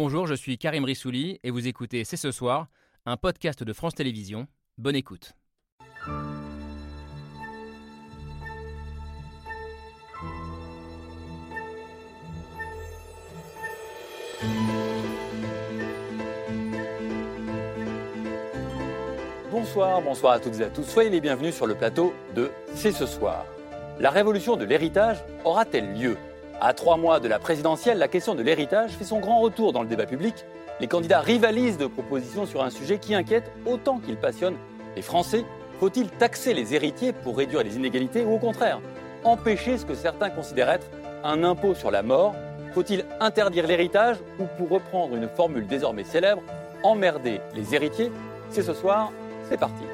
Bonjour, je suis Karim Rissouli et vous écoutez C'est ce soir, un podcast de France Télévisions. Bonne écoute. Bonsoir, bonsoir à toutes et à tous. Soyez les bienvenus sur le plateau de C'est ce soir. La révolution de l'héritage aura-t-elle lieu? À trois mois de la présidentielle, la question de l'héritage fait son grand retour dans le débat public. Les candidats rivalisent de propositions sur un sujet qui inquiète autant qu'il passionne les Français. Faut-il taxer les héritiers pour réduire les inégalités ou au contraire empêcher ce que certains considèrent être un impôt sur la mort? Faut-il interdire l'héritage ou, pour reprendre une formule désormais célèbre, emmerder les héritiers? C'est ce soir, c'est parti.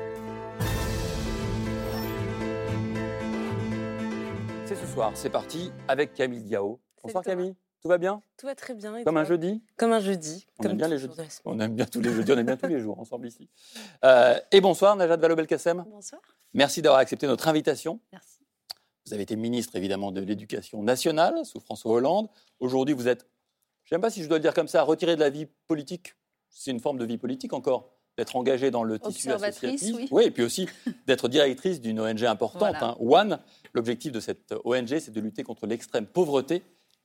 Soir, c'est parti avec Camille Diao. Bonsoir. Camille, tout va bien? Tout va très bien. et Comme un jeudi? Comme un jeudi. On comme aime bien les tous jeudis. On aime bien tous les jeudis, on aime bien tous les jours ensemble ici. Euh, et bonsoir Najat Vallaud-Belkacem. Bonsoir. Merci d'avoir accepté notre invitation. Merci. Vous avez été ministre évidemment de l'Éducation nationale sous François Hollande. Aujourd'hui, vous êtes, je ne sais pas si je dois le dire comme ça, retiré de la vie politique. C'est une forme de vie politique encore, d'être engagé dans le tissu associatif. oui. et puis aussi d'être directrice d'une ONG importante, Voilà. hein, One. L'objectif de cette ONG, c'est de lutter contre l'extrême pauvreté.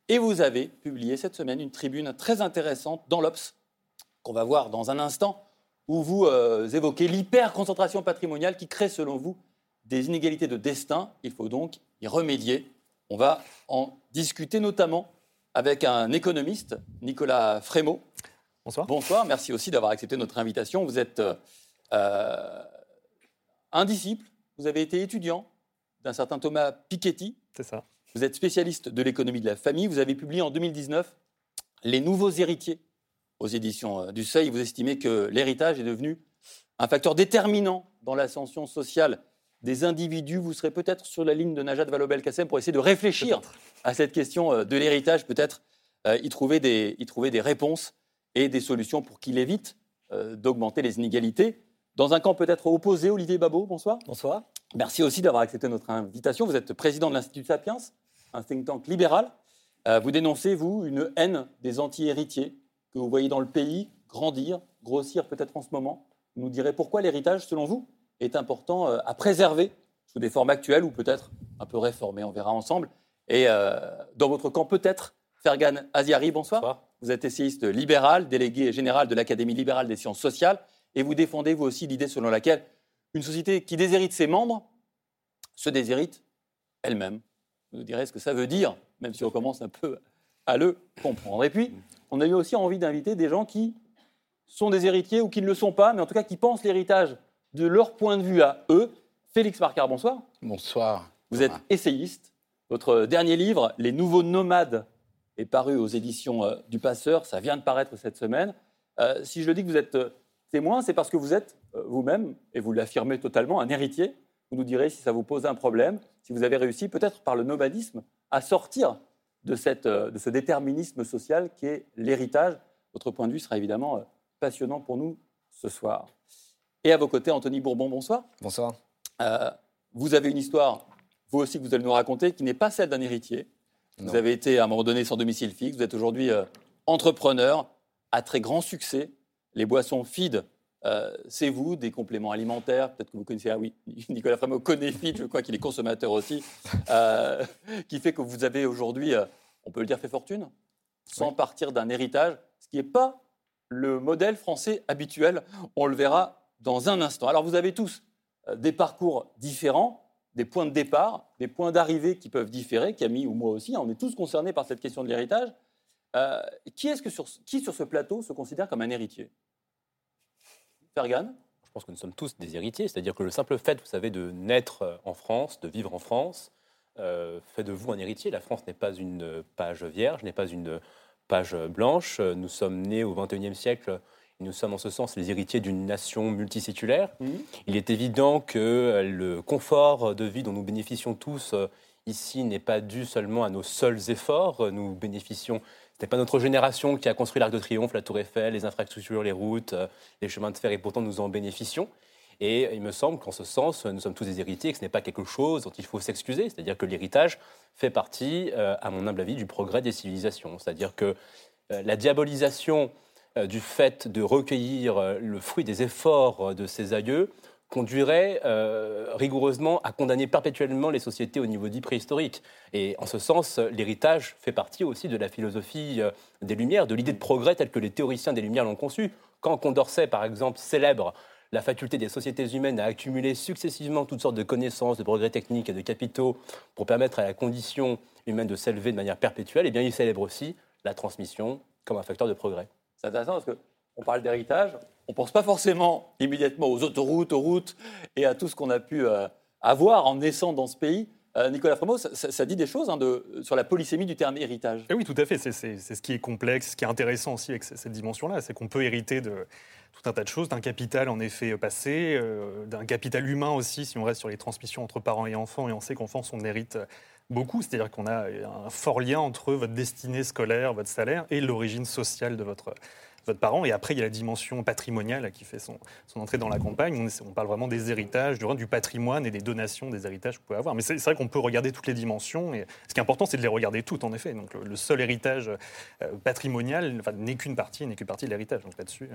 Et vous avez publié cette semaine une tribune très intéressante dans l'Obs, qu'on va voir dans un instant, où vous euh, évoquez l'hyper-concentration patrimoniale qui crée, selon vous, des inégalités de destin. Il faut donc y remédier. On va en discuter notamment avec un économiste, Nicolas Frémaux. Bonsoir. Bonsoir, merci aussi d'avoir accepté notre invitation. Vous êtes euh, euh, un disciple, vous avez été étudiant d'un certain Thomas Piketty, C'est ça. vous êtes spécialiste de l'économie de la famille, vous avez publié en 2019 Les nouveaux héritiers aux éditions euh, du Seuil. Vous estimez que l'héritage est devenu un facteur déterminant dans l'ascension sociale des individus. Vous serez peut-être sur la ligne de Najat Vallaud-Belkacem pour essayer de réfléchir à cette question de l'héritage, peut-être euh, y, trouver des, y trouver des réponses et des solutions pour qu'il évite euh, d'augmenter les inégalités. Dans un camp peut-être opposé, Olivier Babot, bonsoir. Bonsoir. Merci aussi d'avoir accepté notre invitation. Vous êtes président de l'Institut Sapiens, un think tank libéral. Euh, vous dénoncez, vous, une haine des anti-héritiers que vous voyez dans le pays grandir, grossir peut-être en ce moment. Vous nous direz pourquoi l'héritage, selon vous, est important euh, à préserver sous des formes actuelles ou peut-être un peu réformées. On verra ensemble. Et euh, dans votre camp, peut-être, Fergan Aziari, bonsoir. Bonsoir. Vous êtes essayiste libéral, délégué général de l'Académie libérale des sciences sociales, et vous défendez vous aussi l'idée selon laquelle une société qui déshérite ses membres se déshérite elle-même. Vous nous direz ce que ça veut dire, même si on commence un peu à le comprendre. Et puis, on a eu aussi envie d'inviter des gens qui sont des héritiers ou qui ne le sont pas, mais en tout cas qui pensent l'héritage de leur point de vue à eux. Félix Marcard, bonsoir. Bonsoir. Vous êtes essayiste. Votre dernier livre, Les Nouveaux Nomades, est paru aux éditions euh, du Passeur. Ça vient de paraître cette semaine. Euh, si je le dis que vous êtes euh, témoin, c'est parce que vous êtes vous-même, et vous l'affirmez totalement, un héritier. Vous nous direz si ça vous pose un problème, si vous avez réussi, peut-être par le nomadisme, à sortir de, cette, de ce déterminisme social qui est l'héritage. Votre point de vue sera évidemment passionnant pour nous ce soir. Et à vos côtés, Anthony Bourbon, bonsoir. Bonsoir. Euh, vous avez une histoire, vous aussi, que vous allez nous raconter, qui n'est pas celle d'un héritier. Vous avez été à un moment donné sans domicile fixe. Vous êtes aujourd'hui euh, entrepreneur à très grand succès. Les boissons Feed, euh, c'est vous, des compléments alimentaires. Peut-être que vous connaissez, ah oui, Nicolas Frémaux connaît Feed, je crois qu'il est consommateur aussi, euh, qui fait que vous avez aujourd'hui, euh, on peut le dire, fait fortune, sans Oui. partir d'un héritage, ce qui n'est pas le modèle français habituel. On le verra dans un instant. Alors vous avez tous des parcours différents, des points de départ, des points d'arrivée qui peuvent différer. Camille ou moi aussi, hein, on est tous concernés par cette question de l'héritage. Euh, qui est-ce que sur, qui sur ce plateau se considère comme un héritier? Fergan? Je pense que nous sommes tous des héritiers, c'est-à-dire que le simple fait, vous savez, de naître euh, en France, de vivre en France, euh, fait de vous un héritier. La France n'est pas une page vierge, n'est pas une page blanche. Nous sommes nés au XXIe siècle nous sommes en ce sens les héritiers d'une nation multiséculaire. Il est évident que euh, le confort de vie dont nous bénéficions tous euh, ici n'est pas dû seulement à nos seuls efforts. Euh, Nous bénéficions, ce n'est pas notre génération qui a construit l'Arc de Triomphe, la Tour Eiffel, les infrastructures, les routes, les chemins de fer, et pourtant nous en bénéficions. Et il me semble qu'en ce sens, nous sommes tous des héritiers, et que ce n'est pas quelque chose dont il faut s'excuser. C'est-à-dire que l'héritage fait partie, à mon humble avis, du progrès des civilisations. C'est-à-dire que la diabolisation du fait de recueillir le fruit des efforts de ses aïeux conduirait rigoureusement à condamner perpétuellement les sociétés au niveau dit préhistorique. Et en ce sens, l'héritage fait partie aussi de la philosophie des Lumières, de l'idée de progrès telle que les théoriciens des Lumières l'ont conçue. Quand Condorcet, par exemple, célèbre la faculté des sociétés humaines à accumuler successivement toutes sortes de connaissances, de progrès techniques et de capitaux pour permettre à la condition humaine de s'élever de manière perpétuelle, eh bien, il célèbre aussi la transmission comme un facteur de progrès. C'est intéressant parce qu'on parle d'héritage, on ne pense pas forcément immédiatement aux autoroutes, aux routes et à tout ce qu'on a pu euh, avoir en naissant dans ce pays. Euh, Nicolas Frémaux, ça, dit des choses hein, sur la polysémie du terme héritage. Eh oui, tout à fait. C'est ce qui est complexe, ce qui est intéressant aussi avec cette dimension-là, c'est qu'on peut hériter de tout un tas de choses, d'un capital en effet passé, euh, d'un capital humain aussi, si on reste sur les transmissions entre parents et enfants, et on sait qu'enfants, on hérite beaucoup, c'est-à-dire qu'on a un fort lien entre votre destinée scolaire, votre salaire, et l'origine sociale de votre, votre parent. Et après, il y a la dimension patrimoniale qui fait son, entrée dans la campagne. On, parle vraiment des héritages, du, du patrimoine et des donations des héritages que vous pouvez avoir. Mais c'est vrai qu'on peut regarder toutes les dimensions. Et ce qui est important, c'est de les regarder toutes, en effet. Donc le, seul héritage euh, patrimonial n'est qu'une partie, n'est qu'une partie de l'héritage. Donc là-dessus.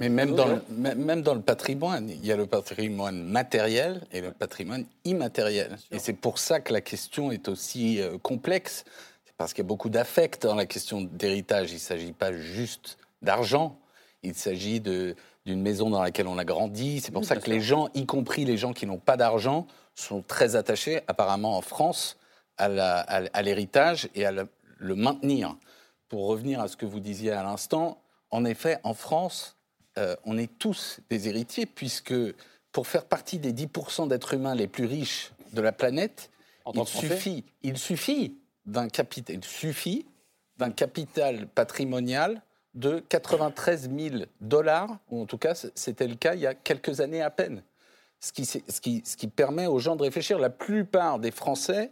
Mais même dans, le, même dans le patrimoine, il y a le patrimoine matériel et le patrimoine immatériel. Et c'est pour ça que la question est aussi euh, complexe. C'est parce qu'il y a beaucoup d'affect dans la question d'héritage. Il ne s'agit pas juste d'argent. Il s'agit d'une maison dans laquelle on a grandi. C'est pour ça que les gens, y compris les gens qui n'ont pas d'argent, sont très attachés, apparemment en France, à l'héritage et à le, maintenir. Pour revenir à ce que vous disiez à l'instant, en effet, en France, euh, on est tous des héritiers, puisque pour faire partie des 10% d'êtres humains les plus riches de la planète, il suffit, il suffit d'un capital, il suffit d'un capital patrimonial de 93 000 dollars, ou en tout cas c'était le cas il y a quelques années à peine. Ce qui, ce, qui, ce qui, permet aux gens de réfléchir. La plupart des Français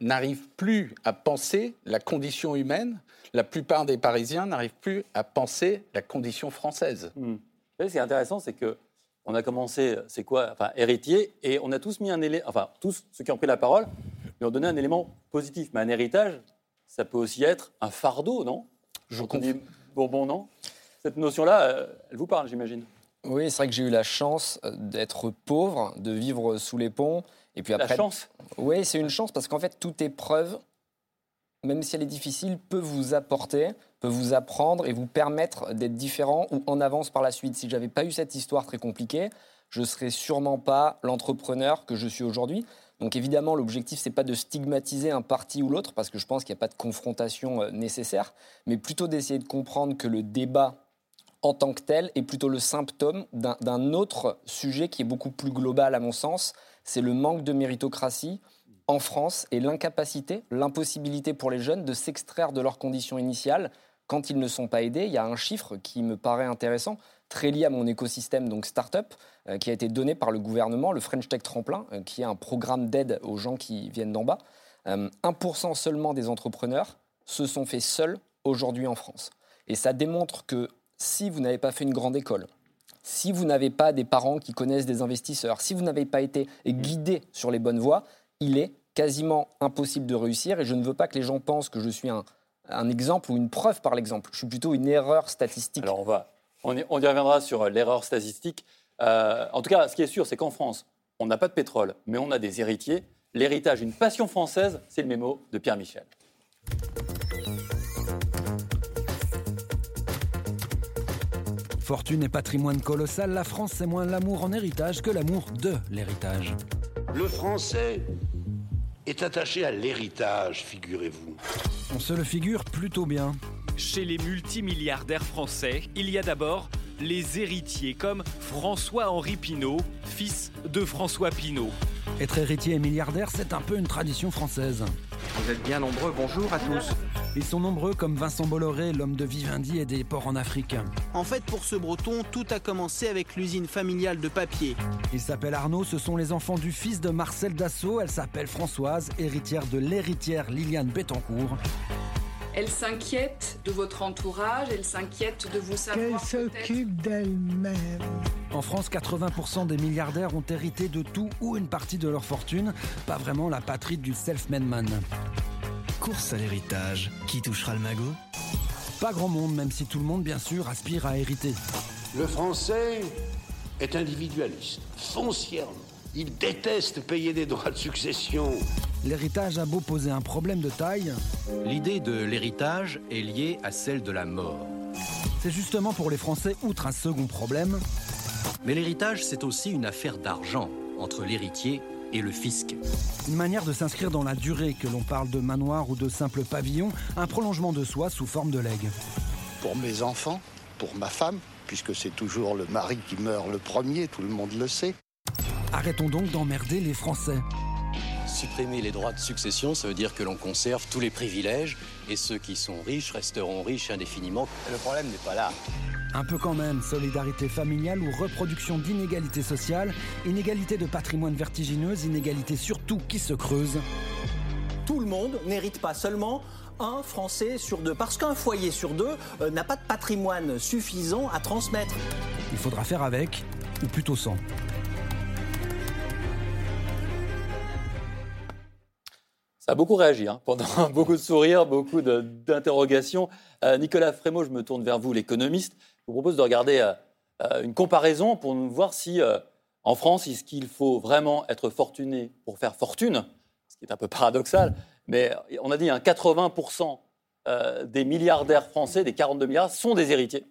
n'arrivent plus à penser la condition humaine. La plupart des Parisiens n'arrivent plus à penser la condition française. Hmm. Ce qui est intéressant, c'est que on a commencé, c'est quoi, enfin, héritier, et on a tous mis un élément, enfin, tous ceux qui ont pris la parole, lui ont donné un élément positif. Mais un héritage, ça peut aussi être un fardeau, non? Je comprends. Bourbon, non? Cette notion-là, euh, elle vous parle, j'imagine? Oui, c'est vrai que j'ai eu la chance euh, d'être pauvre, de vivre sous les ponts. Et puis après, la chance Oui, c'est une chance parce qu'en fait, toute épreuve, même si elle est difficile, peut vous apporter, peut vous apprendre et vous permettre d'être différent ou en avance par la suite. Si j'avais pas eu cette histoire très compliquée, je serais sûrement pas l'entrepreneur que je suis aujourd'hui. Donc évidemment, l'objectif, c'est pas de stigmatiser un parti ou l'autre, parce que je pense qu'il n'y a pas de confrontation euh, nécessaire, mais plutôt d'essayer de comprendre que le débat en tant que tel est plutôt le symptôme d'un autre sujet qui est beaucoup plus global à mon sens, c'est le manque de méritocratie en France et l'incapacité, l'impossibilité pour les jeunes de s'extraire de leurs conditions initiales quand ils ne sont pas aidés. Il y a un chiffre qui me paraît intéressant, très lié à mon écosystème, donc start-up, euh, qui a été donné par le gouvernement, le French Tech Tremplin, euh, qui est un programme d'aide aux gens qui viennent d'en bas. 1% euh, seulement des entrepreneurs se sont faits seuls aujourd'hui en France. Et ça démontre que si vous n'avez pas fait une grande école, si vous n'avez pas des parents qui connaissent des investisseurs, si vous n'avez pas été guidé sur les bonnes voies, il est quasiment impossible de réussir. Et je ne veux pas que les gens pensent que je suis un, un exemple ou une preuve par l'exemple. Je suis plutôt une erreur statistique. Alors on va, on y, reviendra sur euh, l'erreur statistique. Euh, en tout cas, ce qui est sûr, c'est qu'en France, on n'a pas de pétrole, mais on a des héritiers. L'héritage, une passion française, c'est le mémo de Pierre Michel. Fortune et patrimoine colossal, la France c'est moins l'amour en héritage que l'amour de l'héritage. Le français est attaché à l'héritage, figurez-vous. On se le figure plutôt bien. Chez les multimilliardaires français, il y a d'abord les héritiers comme François-Henri Pinault, fils de François Pinault. Être héritier et milliardaire, c'est un peu une tradition française. Vous êtes bien nombreux, bonjour à tous. Ils sont nombreux comme Vincent Bolloré, l'homme de Vivendi et des ports en Afrique. En fait, pour ce breton, tout a commencé avec l'usine familiale de papier. Il s'appelle Arnaud, ce sont les enfants du fils de Marcel Dassault. Elle s'appelle Françoise, héritière de l'héritière Liliane Bettencourt. Elle s'inquiète de votre entourage, elle s'inquiète de vous savoir. Elle s'occupe d'elle-même. En France, 80% des milliardaires ont hérité de tout ou une partie de leur fortune. Pas vraiment la patrie du self-made man. Course à l'héritage. Qui touchera le magot? Pas grand monde, même si tout le monde, bien sûr, aspire à hériter. Le français est individualiste, foncièrement. Il déteste payer des droits de succession. L'héritage a beau poser un problème de taille. L'idée de l'héritage est liée à celle de la mort. C'est justement pour les Français, outre un second problème. Mais l'héritage, c'est aussi une affaire d'argent entre l'héritier et le fisc. Une manière de s'inscrire dans la durée, que l'on parle de manoir ou de simple pavillon, un prolongement de soi sous forme de legs. Pour mes enfants, pour ma femme, puisque c'est toujours le mari qui meurt le premier, tout le monde le sait. Arrêtons donc d'emmerder les Français. Supprimer les droits de succession, ça veut dire que l'on conserve tous les privilèges et ceux qui sont riches resteront riches indéfiniment. Le problème n'est pas là. Un peu quand même, solidarité familiale ou reproduction d'inégalités sociales, inégalité de patrimoine vertigineuse, inégalité surtout qui se creuse. Tout le monde n'hérite pas seulement un Français sur deux, parce qu'un foyer sur deux euh, n'a pas de patrimoine suffisant à transmettre. Il faudra faire avec, ou plutôt sans. Ça a beaucoup réagi, hein, pendant beaucoup de sourires, beaucoup d'interrogations. Euh, Nicolas Frémaux, je me tourne vers vous, l'économiste. Je vous propose de regarder euh, euh, une comparaison pour nous voir si, euh, en France, est-ce qu'il faut vraiment être fortuné pour faire fortune, ce qui est un peu paradoxal, mais on a dit hein, 80% euh, des milliardaires français, des 42 milliards, sont des héritiers.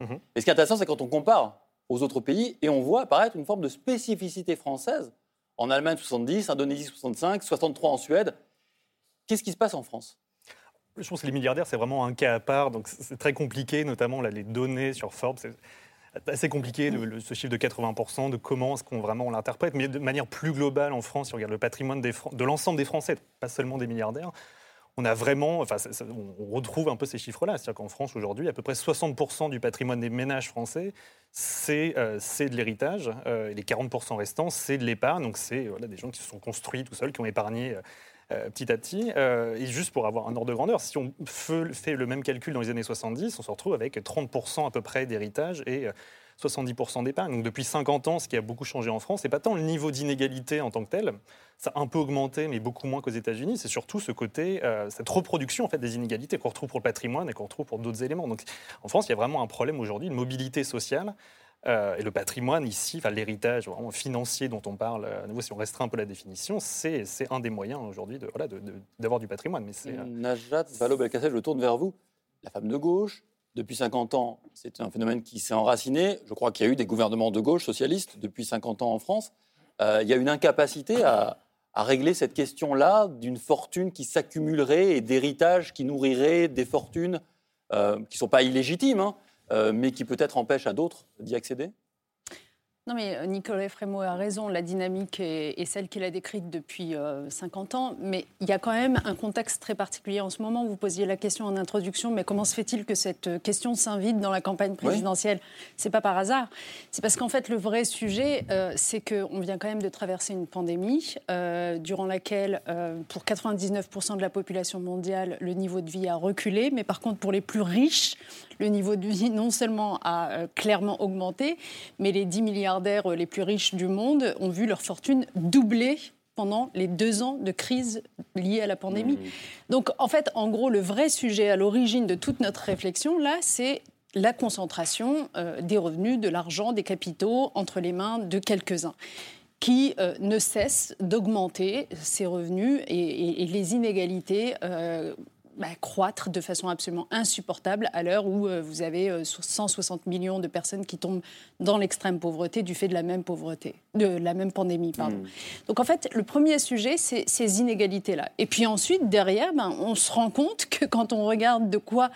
Mhm. Et ce qui est intéressant, c'est quand on compare aux autres pays et on voit apparaître une forme de spécificité française. En Allemagne, 70, Indonésie, 65, 63 en Suède. Qu'est-ce qui se passe en France? Je pense que les milliardaires, c'est vraiment un cas à part. Donc, c'est très compliqué, notamment là, les données sur Forbes. C'est assez compliqué, ce chiffre de 80%, de comment est-ce qu'on vraiment l'interprète. Mais de manière plus globale, en France, si on regarde le patrimoine de l'ensemble des Français, pas seulement des milliardaires, on a vraiment, enfin, on retrouve un peu ces chiffres-là. C'est-à-dire qu'en France, aujourd'hui, à peu près 60% du patrimoine des ménages français, c'est euh, de l'héritage. euh, et les 40% restants, c'est de l'épargne. Donc, c'est des gens qui se sont construits tout seuls, qui ont épargné euh, euh, petit à petit. Euh, et juste pour avoir un ordre de grandeur, si on fait le même calcul dans les années 70, on se retrouve avec 30% à peu près d'héritage et euh, 70% d'épargne. Donc depuis 50 ans, ce qui a beaucoup changé en France, c'est pas tant le niveau d'inégalité en tant que tel, ça a un peu augmenté, mais beaucoup moins qu'aux États-Unis. C'est surtout ce côté, euh, cette reproduction en fait des inégalités qu'on retrouve pour le patrimoine et qu'on retrouve pour d'autres éléments. Donc en France, il y a vraiment un problème aujourd'hui de mobilité sociale. Euh, et le patrimoine ici, enfin, l'héritage financier dont on parle, euh, si on restreint un peu la définition, c'est un des moyens aujourd'hui voilà, de- d'avoir du patrimoine. Mais euh, Najat Vallaud-Belkacem, je tourne vers vous. La femme de gauche, depuis 50 ans, c'est un phénomène qui s'est enraciné. Je crois qu'il y a eu des gouvernements de gauche socialistes depuis 50 ans en France. Il y a une incapacité à, régler cette question-là d'une fortune qui s'accumulerait et d'héritage qui nourrirait des fortunes qui ne sont pas illégitimes, hein, mais qui peut-être empêchent à d'autres d'y accéder? Non, mais euh, Nicolas Frémaux a raison. La dynamique est, est celle qu'il a décrite depuis euh, 50 ans. Mais il y a quand même un contexte très particulier en ce moment. Vous posiez la question en introduction, mais comment se fait-il que cette euh, question s'invite dans la campagne présidentielle? C'est pas par hasard. C'est parce qu'en fait, le vrai sujet, euh, c'est qu'on vient quand même de traverser une pandémie euh, durant laquelle, euh, pour 99% de la population mondiale, le niveau de vie a reculé. Mais par contre, pour les plus riches, le niveau de vie non seulement a euh, clairement augmenté, mais les 10 milliardaires euh, les plus riches du monde ont vu leur fortune doubler pendant les deux ans de crise liée à la pandémie. Donc, en fait, en gros, le vrai sujet à l'origine de toute notre réflexion, là, c'est la concentration euh, des revenus, de l'argent, des capitaux entre les mains de quelques-uns qui euh, ne cessent d'augmenter ces revenus et, et- et les inégalités euh, bah, croître de façon absolument insupportable à l'heure où euh, vous avez euh, 160 millions de personnes qui tombent dans l'extrême pauvreté du fait de la même pauvreté, de la même pandémie, pardon. Donc en fait, le premier sujet, c'est ces inégalités-là. Et puis ensuite, derrière, ben, on se rend compte que quand on regarde de quoi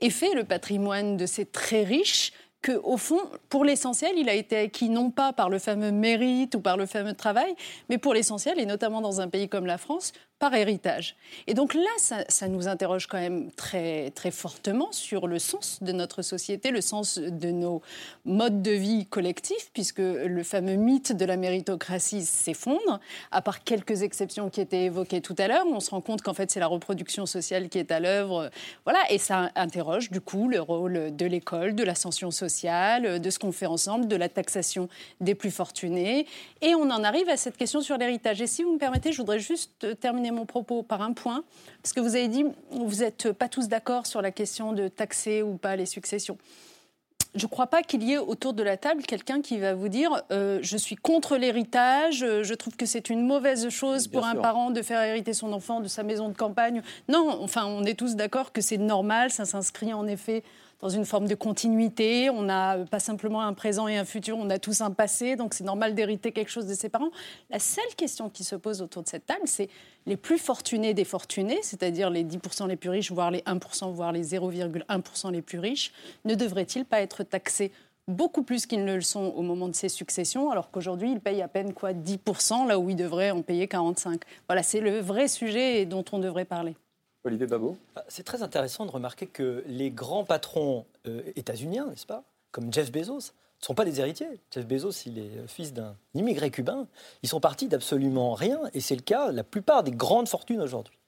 est fait le patrimoine de ces très riches, que au fond, pour l'essentiel, il a été acquis non pas par le fameux mérite ou par le fameux travail, mais pour l'essentiel, et notamment dans un pays comme la France, par héritage. Et donc là, ça, nous interroge quand même très, très fortement sur le sens de notre société, le sens de nos modes de vie collectifs, puisque le fameux mythe de la méritocratie s'effondre, à part quelques exceptions qui étaient évoquées tout à l'heure. On se rend compte qu'en fait, c'est la reproduction sociale qui est à l'œuvre. Voilà, et ça interroge du coup le rôle de l'école, de l'ascension sociale, de ce qu'on fait ensemble, de la taxation des plus fortunés. Et on en arrive à cette question sur l'héritage. Et si vous me permettez, je voudrais juste terminer mon propos par un point, parce que vous avez dit, vous n'êtes pas tous d'accord sur la question de taxer ou pas les successions je ne crois pas qu'il y ait autour de la table quelqu'un qui va vous dire euh, je suis contre l'héritage, euh, je trouve que c'est une mauvaise chose pour un parent de faire hériter son enfant de sa maison de campagne. Non, enfin, on est tous d'accord que c'est normal, ça s'inscrit en effet dans une forme de continuité. On n'a pas simplement un présent et un futur, on a tous un passé, donc c'est normal d'hériter quelque chose de ses parents. La seule question qui se pose autour de cette table, c'est les plus fortunés des fortunés, c'est-à-dire les 10% les plus riches, voire les 1%, voire les 0,1% les plus riches, ne devraient-ils pas être taxés beaucoup plus qu'ils ne le sont au moment de ces successions, alors qu'aujourd'hui, ils payent à peine quoi 10%, là où ils devraient en payer 45%. Voilà, c'est le vrai sujet dont on devrait parler. Olivier Babot ah, C'est très intéressant de remarquer que les grands patrons euh, états-uniens, n'est-ce pas, comme Jeff Bezos, ne sont pas des héritiers. Jeff Bezos, il est fils d'un immigré cubain. Ils sont partis d'absolument rien, et c'est le cas la plupart des grandes fortunes aujourd'hui.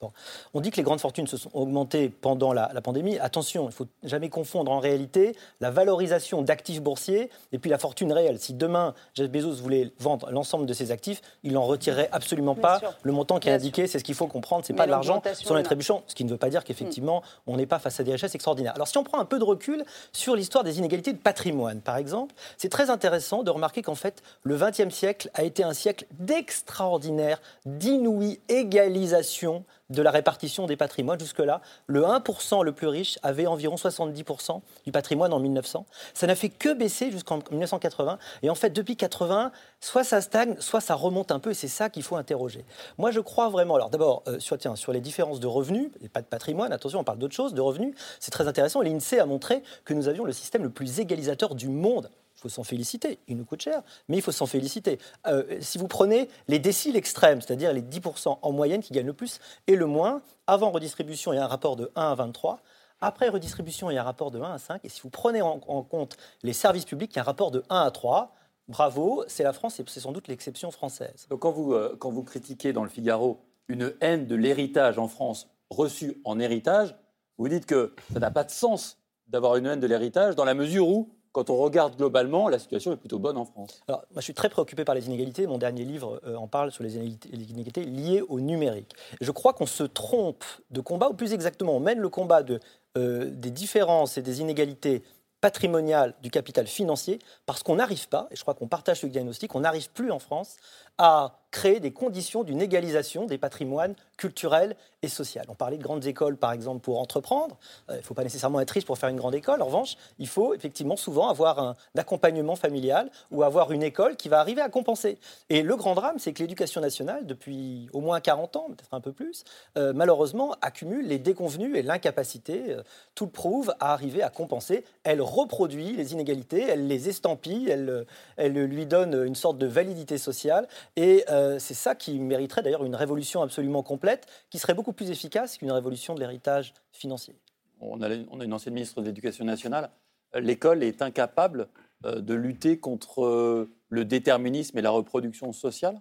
On dit que les grandes fortunes se sont augmentées pendant la, pandémie. Attention, il ne faut jamais confondre en réalité la valorisation d'actifs boursiers et puis la fortune réelle. Si demain Jeff Bezos voulait vendre l'ensemble de ses actifs, il n'en retirerait absolument pas le montant qui est indiqué. C'est ce qu'il faut comprendre. Ce n'est pas de l'argent sur les trébuchants, ce qui ne veut pas dire qu'effectivement mm. on n'est pas face à des richesses extraordinaires. Alors si on prend un peu de recul sur l'histoire des inégalités de patrimoine, par exemple, c'est très intéressant de remarquer qu'en fait le XXe siècle a été un siècle d'extraordinaire, d'inouïe égalisation de la répartition des patrimoines. Jusque-là, le 1% le plus riche avait environ 70% du patrimoine en 1900. Ça n'a fait que baisser jusqu'en 1980. Et en fait, depuis 80, soit ça stagne, soit ça remonte un peu. Et c'est ça qu'il faut interroger. Moi, je crois vraiment. Alors, d'abord, euh, sur, sur les différences de revenus, et pas de patrimoine, attention, on parle d'autre chose, de revenus. C'est très intéressant. L'INSEE a montré que nous avions le système le plus égalisateur du monde faut s'en féliciter. Il nous coûte cher, mais il faut s'en féliciter. Euh, si vous prenez les déciles extrêmes, c'est-à-dire les 10% en moyenne qui gagnent le plus et le moins, avant redistribution, il y a un rapport de 1 à 23. Après redistribution, il y a un rapport de 1 à 5. Et si vous prenez en, compte les services publics, il y a un rapport de 1 à 3. Bravo, c'est la France et c'est sans doute l'exception française. Donc euh, quand vous critiquez dans le Figaro une haine de l'héritage en France reçue en héritage, vous dites que ça n'a pas de sens d'avoir une haine de l'héritage dans la mesure où quand on regarde globalement, la situation est plutôt bonne en France. Alors, je suis très préoccupé par les inégalités. Mon dernier livre euh, en parle sur les inégalités, liées au numérique. je crois qu'on se trompe de combat, ou plus exactement, on mène le combat de, euh, des différences et des inégalités patrimoniales du capital financier parce qu'on n'arrive pas, et je crois qu'on partage ce diagnostic, on n'arrive plus en France à créer des conditions d'une égalisation des patrimoines culturels et sociaux. On parlait de grandes écoles, par exemple, pour entreprendre. Euh, il ne faut pas nécessairement être riche pour faire une grande école. En revanche, il faut effectivement souvent avoir un accompagnement familial ou avoir une école qui va arriver à compenser. Et le grand drame, c'est que l'éducation nationale, depuis au moins 40 ans, peut-être un peu plus, euh, malheureusement, accumule les déconvenus et l'incapacité, euh, tout le prouve, à arriver à compenser. Elle reproduit les inégalités, elle les estampille, elle, elle lui donne une sorte de validité sociale. Et c'est ça qui mériterait d'ailleurs une révolution absolument complète, qui serait beaucoup plus efficace qu'une révolution de l'héritage financier. On a, une ancienne ministre de l'Éducation nationale. L'école est incapable euh, de lutter contre euh, le déterminisme et la reproduction sociale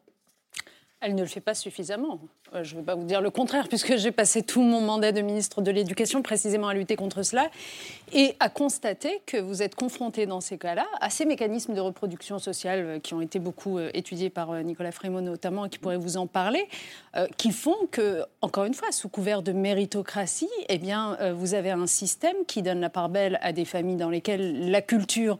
elle ne le fait pas suffisamment. Euh, je ne vais pas vous dire le contraire, puisque j'ai passé tout mon mandat de ministre de l'Éducation précisément à lutter contre cela et à constater que vous êtes confronté dans ces cas-là à ces mécanismes de reproduction sociale euh, qui ont été beaucoup euh, étudiés par Nicolas Frémaux notamment et qui pourraient vous en parler, qui font que, encore une fois, sous couvert de méritocratie, eh bien, vous avez un système qui donne la part belle à des familles dans lesquelles la culture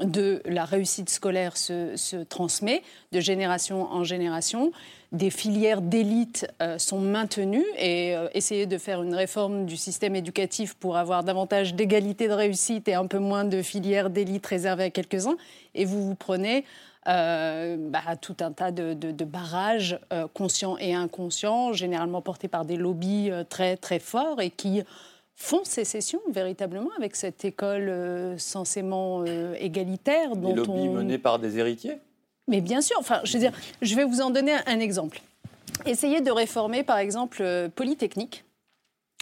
de la réussite scolaire se, transmet de génération en génération. Des filières d'élite euh, sont maintenues et euh, essayer de faire une réforme du système éducatif pour avoir davantage d'égalité de réussite et un peu moins de filières d'élite réservées à quelques-uns. Et vous vous prenez euh, bah, tout un tas de, de barrages conscients et inconscients, généralement portés par des lobbies très très forts et qui font sécession véritablement avec cette école censément égalitaire dont des lobbies menés par des héritiers? Mais bien sûr. Je je vais vous en donner un exemple. Essayez de réformer, par exemple, euh, Polytechnique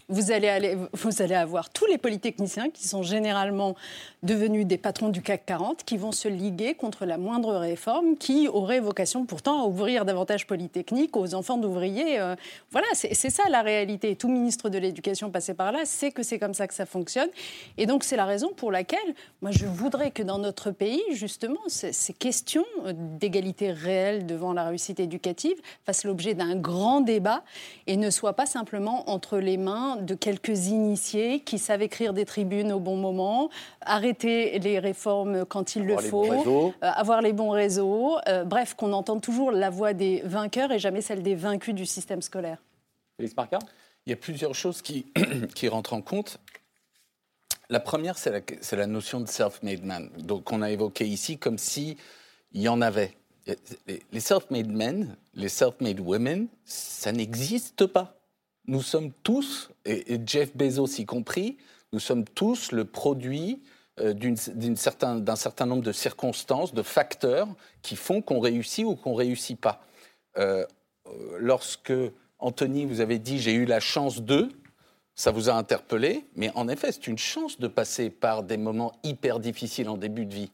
vous allez, avoir tous les polytechniciens qui sont généralement devenus des patrons du CAC 40 qui vont se liguer contre la moindre réforme qui aurait vocation pourtant à ouvrir davantage Polytechnique aux enfants d'ouvriers. Euh, voilà, c'est ça la réalité. Tout ministre de l'Éducation passé par là sait que c'est comme ça que ça fonctionne. Et donc c'est la raison pour laquelle moi je voudrais que dans notre pays, justement, ces, ces questions d'égalité réelle devant la réussite éducative fassent l'objet d'un grand débat et ne soient pas simplement entre les mains de quelques initiés qui savent écrire des tribunes au bon moment, arrêter les réformes quand il le faut, euh, avoir les bons réseaux. Euh, bref, qu'on entende toujours la voix des vainqueurs et jamais celle des vaincus du système scolaire. Félix Marca Il y a plusieurs choses qui, qui rentrent en compte. La première, c'est la, la, notion de self-made man, donc qu'on a évoqué ici comme s'il y en avait. Les self-made men, les self-made women, ça n'existe pas. Nous sommes tous, et Jeff Bezos y compris, nous sommes tous le produit euh, d'un certain, nombre de circonstances, de facteurs qui font qu'on réussit ou qu'on réussit pas. Euh, lorsque Anthony, vous avez dit j'ai eu la chance de, ça vous a interpellé, mais en effet, c'est une chance de passer par des moments hyper difficiles en début de vie.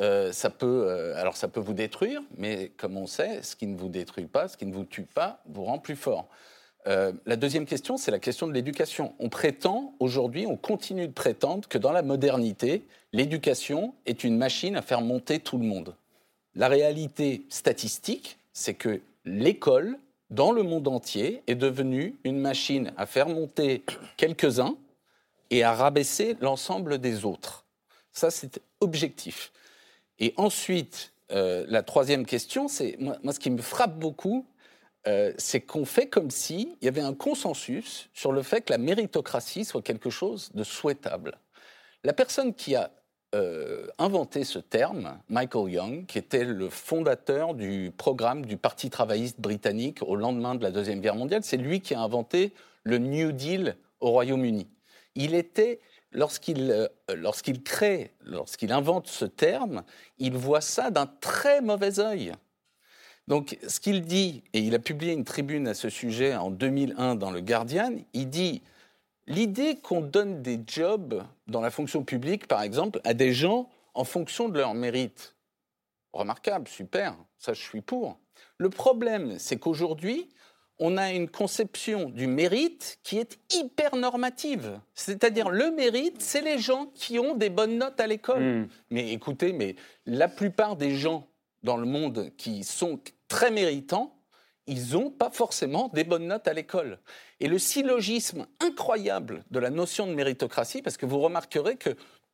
Euh, ça peut, alors ça peut vous détruire, mais comme on sait, ce qui ne vous détruit pas, ce qui ne vous tue pas, vous rend plus fort. Euh, la deuxième question, c'est la question de l'éducation. On prétend, aujourd'hui, on continue de prétendre que dans la modernité, l'éducation est une machine à faire monter tout le monde. La réalité statistique, c'est que l'école, dans le monde entier, est devenue une machine à faire monter quelques-uns et à rabaisser l'ensemble des autres. Ça, c'est objectif. Et ensuite, euh, la troisième question, c'est moi, ce qui me frappe beaucoup, euh, c'est qu'on fait comme s'il y avait un consensus sur le fait que la méritocratie soit quelque chose de souhaitable. La personne qui a euh, inventé ce terme, Michael Young, qui était le fondateur du programme du Parti travailliste britannique au lendemain de la Deuxième Guerre mondiale, c'est lui qui a inventé le New Deal au Royaume-Uni. Il était lorsqu'il euh, lorsqu'il crée, lorsqu'il invente ce terme, il voit ça d'un très mauvais œil. Donc, ce qu'il dit, et il a publié une tribune à ce sujet en 2001 dans le Guardian, il dit l'idée qu'on donne des jobs dans la fonction publique, par exemple, à des gens en fonction de leur mérite. Remarquable, super, ça je suis pour. Le problème, c'est qu'aujourd'hui, on a une conception du mérite qui est hyper normative. C'est-à-dire, le mérite, c'est les gens qui ont des bonnes notes à l'école. Hmm. Mais écoutez, mais la plupart des gens dans le monde qui sont très méritants, ils n'ont pas forcément des bonnes notes à l'école. Et le syllogisme incroyable de la notion de méritocratie, parce que vous remarquerez que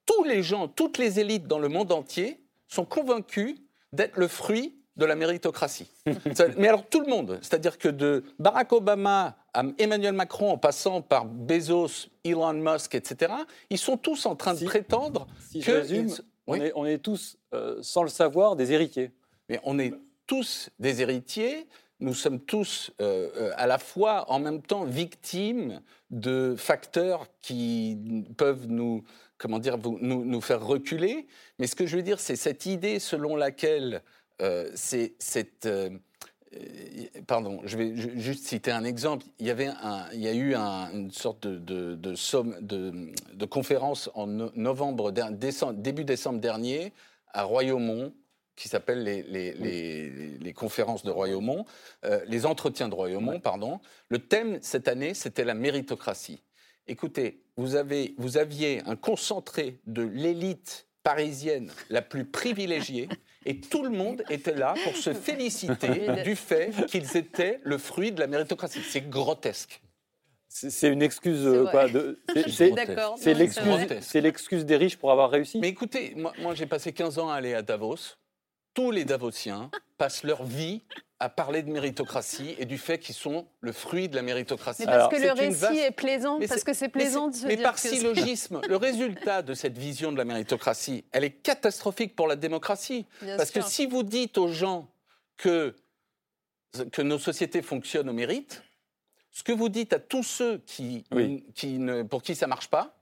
tous les gens, toutes les élites dans le monde entier sont convaincus d'être le fruit de la méritocratie. Mais alors tout le monde, c'est-à-dire que de Barack Obama à Emmanuel Macron, en passant par Bezos, Elon Musk, etc., ils sont tous en train de prétendre que... on, est, tous, euh, sans le savoir, des héritiers. Mais on est tous des héritiers, nous sommes tous euh, euh, à la fois en même temps victimes de facteurs qui peuvent nous, comment dire, nous, faire reculer. Mais ce que je veux dire, c'est cette idée selon laquelle euh, c'est cette pardon, je vais juste citer un exemple. Il y, avait un, il y a eu une sorte de, somme, de, conférence en novembre, début décembre dernier à Royaumont, qui s'appelle les, les, conférences de Royaumont, euh, les entretiens de Royaumont, pardon. Le thème cette année, c'était la méritocratie. Écoutez, vous, avez, vous aviez un concentré de l'élite parisienne la plus privilégiée et tout le monde était là pour se féliciter du fait qu'ils étaient le fruit de la méritocratie. C'est grotesque. C'est une excuse quoi C'est l'excuse, c'est l'excuse des riches pour avoir réussi. Mais écoutez, moi, moi j'ai passé 15 ans à aller à Davos tous les Davosiens passent leur vie à parler de méritocratie et du fait qu'ils sont le fruit de la méritocratie. Mais parce que le récit est plaisant, parce que c'est plaisant de se mais dire par syllogisme, le résultat de cette vision de la méritocratie, elle est catastrophique pour la démocratie. parce que si vous dites aux gens que, que nos sociétés fonctionnent au mérite, ce que vous dites à tous ceux qui, qui ne, pour qui ça marche pas,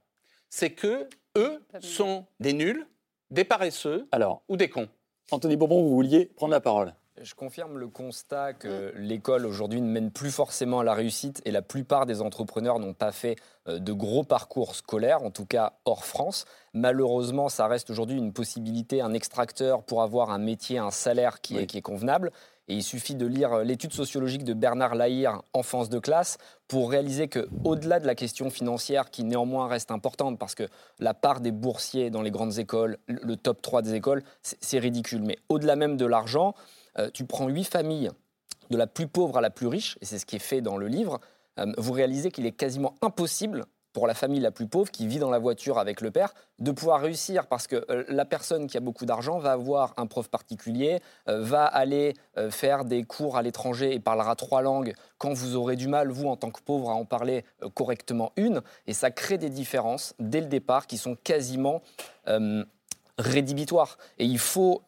c'est que eux sont des nuls, des paresseux ou des cons. Anthony Bourbon, vous vouliez prendre la parole. Je confirme le constat que l'école aujourd'hui ne mène plus forcément à la réussite et la plupart des entrepreneurs n'ont pas fait euh, de gros parcours scolaires, en tout cas hors France. Malheureusement, ça reste aujourd'hui une possibilité, un extracteur pour avoir un métier, un salaire qui, est, qui est convenable. Et il suffit de lire euh, l'étude sociologique de Bernard Lahire, Enfance de classe, pour réaliser que, au-delà de la question financière, qui néanmoins reste importante, parce que la part des boursiers dans les grandes écoles, le- top 3 des écoles, c'est ridicule. Mais au-delà même de l'argent, euh, tu prends huit familles, de la plus pauvre à la plus riche, et c'est ce qui est fait dans le livre, euh, vous réalisez qu'il est quasiment impossible pour la famille la plus pauvre qui vit dans la voiture avec le père de pouvoir réussir parce que euh, la personne qui a beaucoup d'argent va avoir un prof particulier, euh, va aller euh, faire des cours à l'étranger et parlera trois langues quand vous aurez du mal, vous en tant que pauvre, à en parler correctement une. Et ça crée des différences dès le départ qui sont quasiment rédhibitoires. Et il faut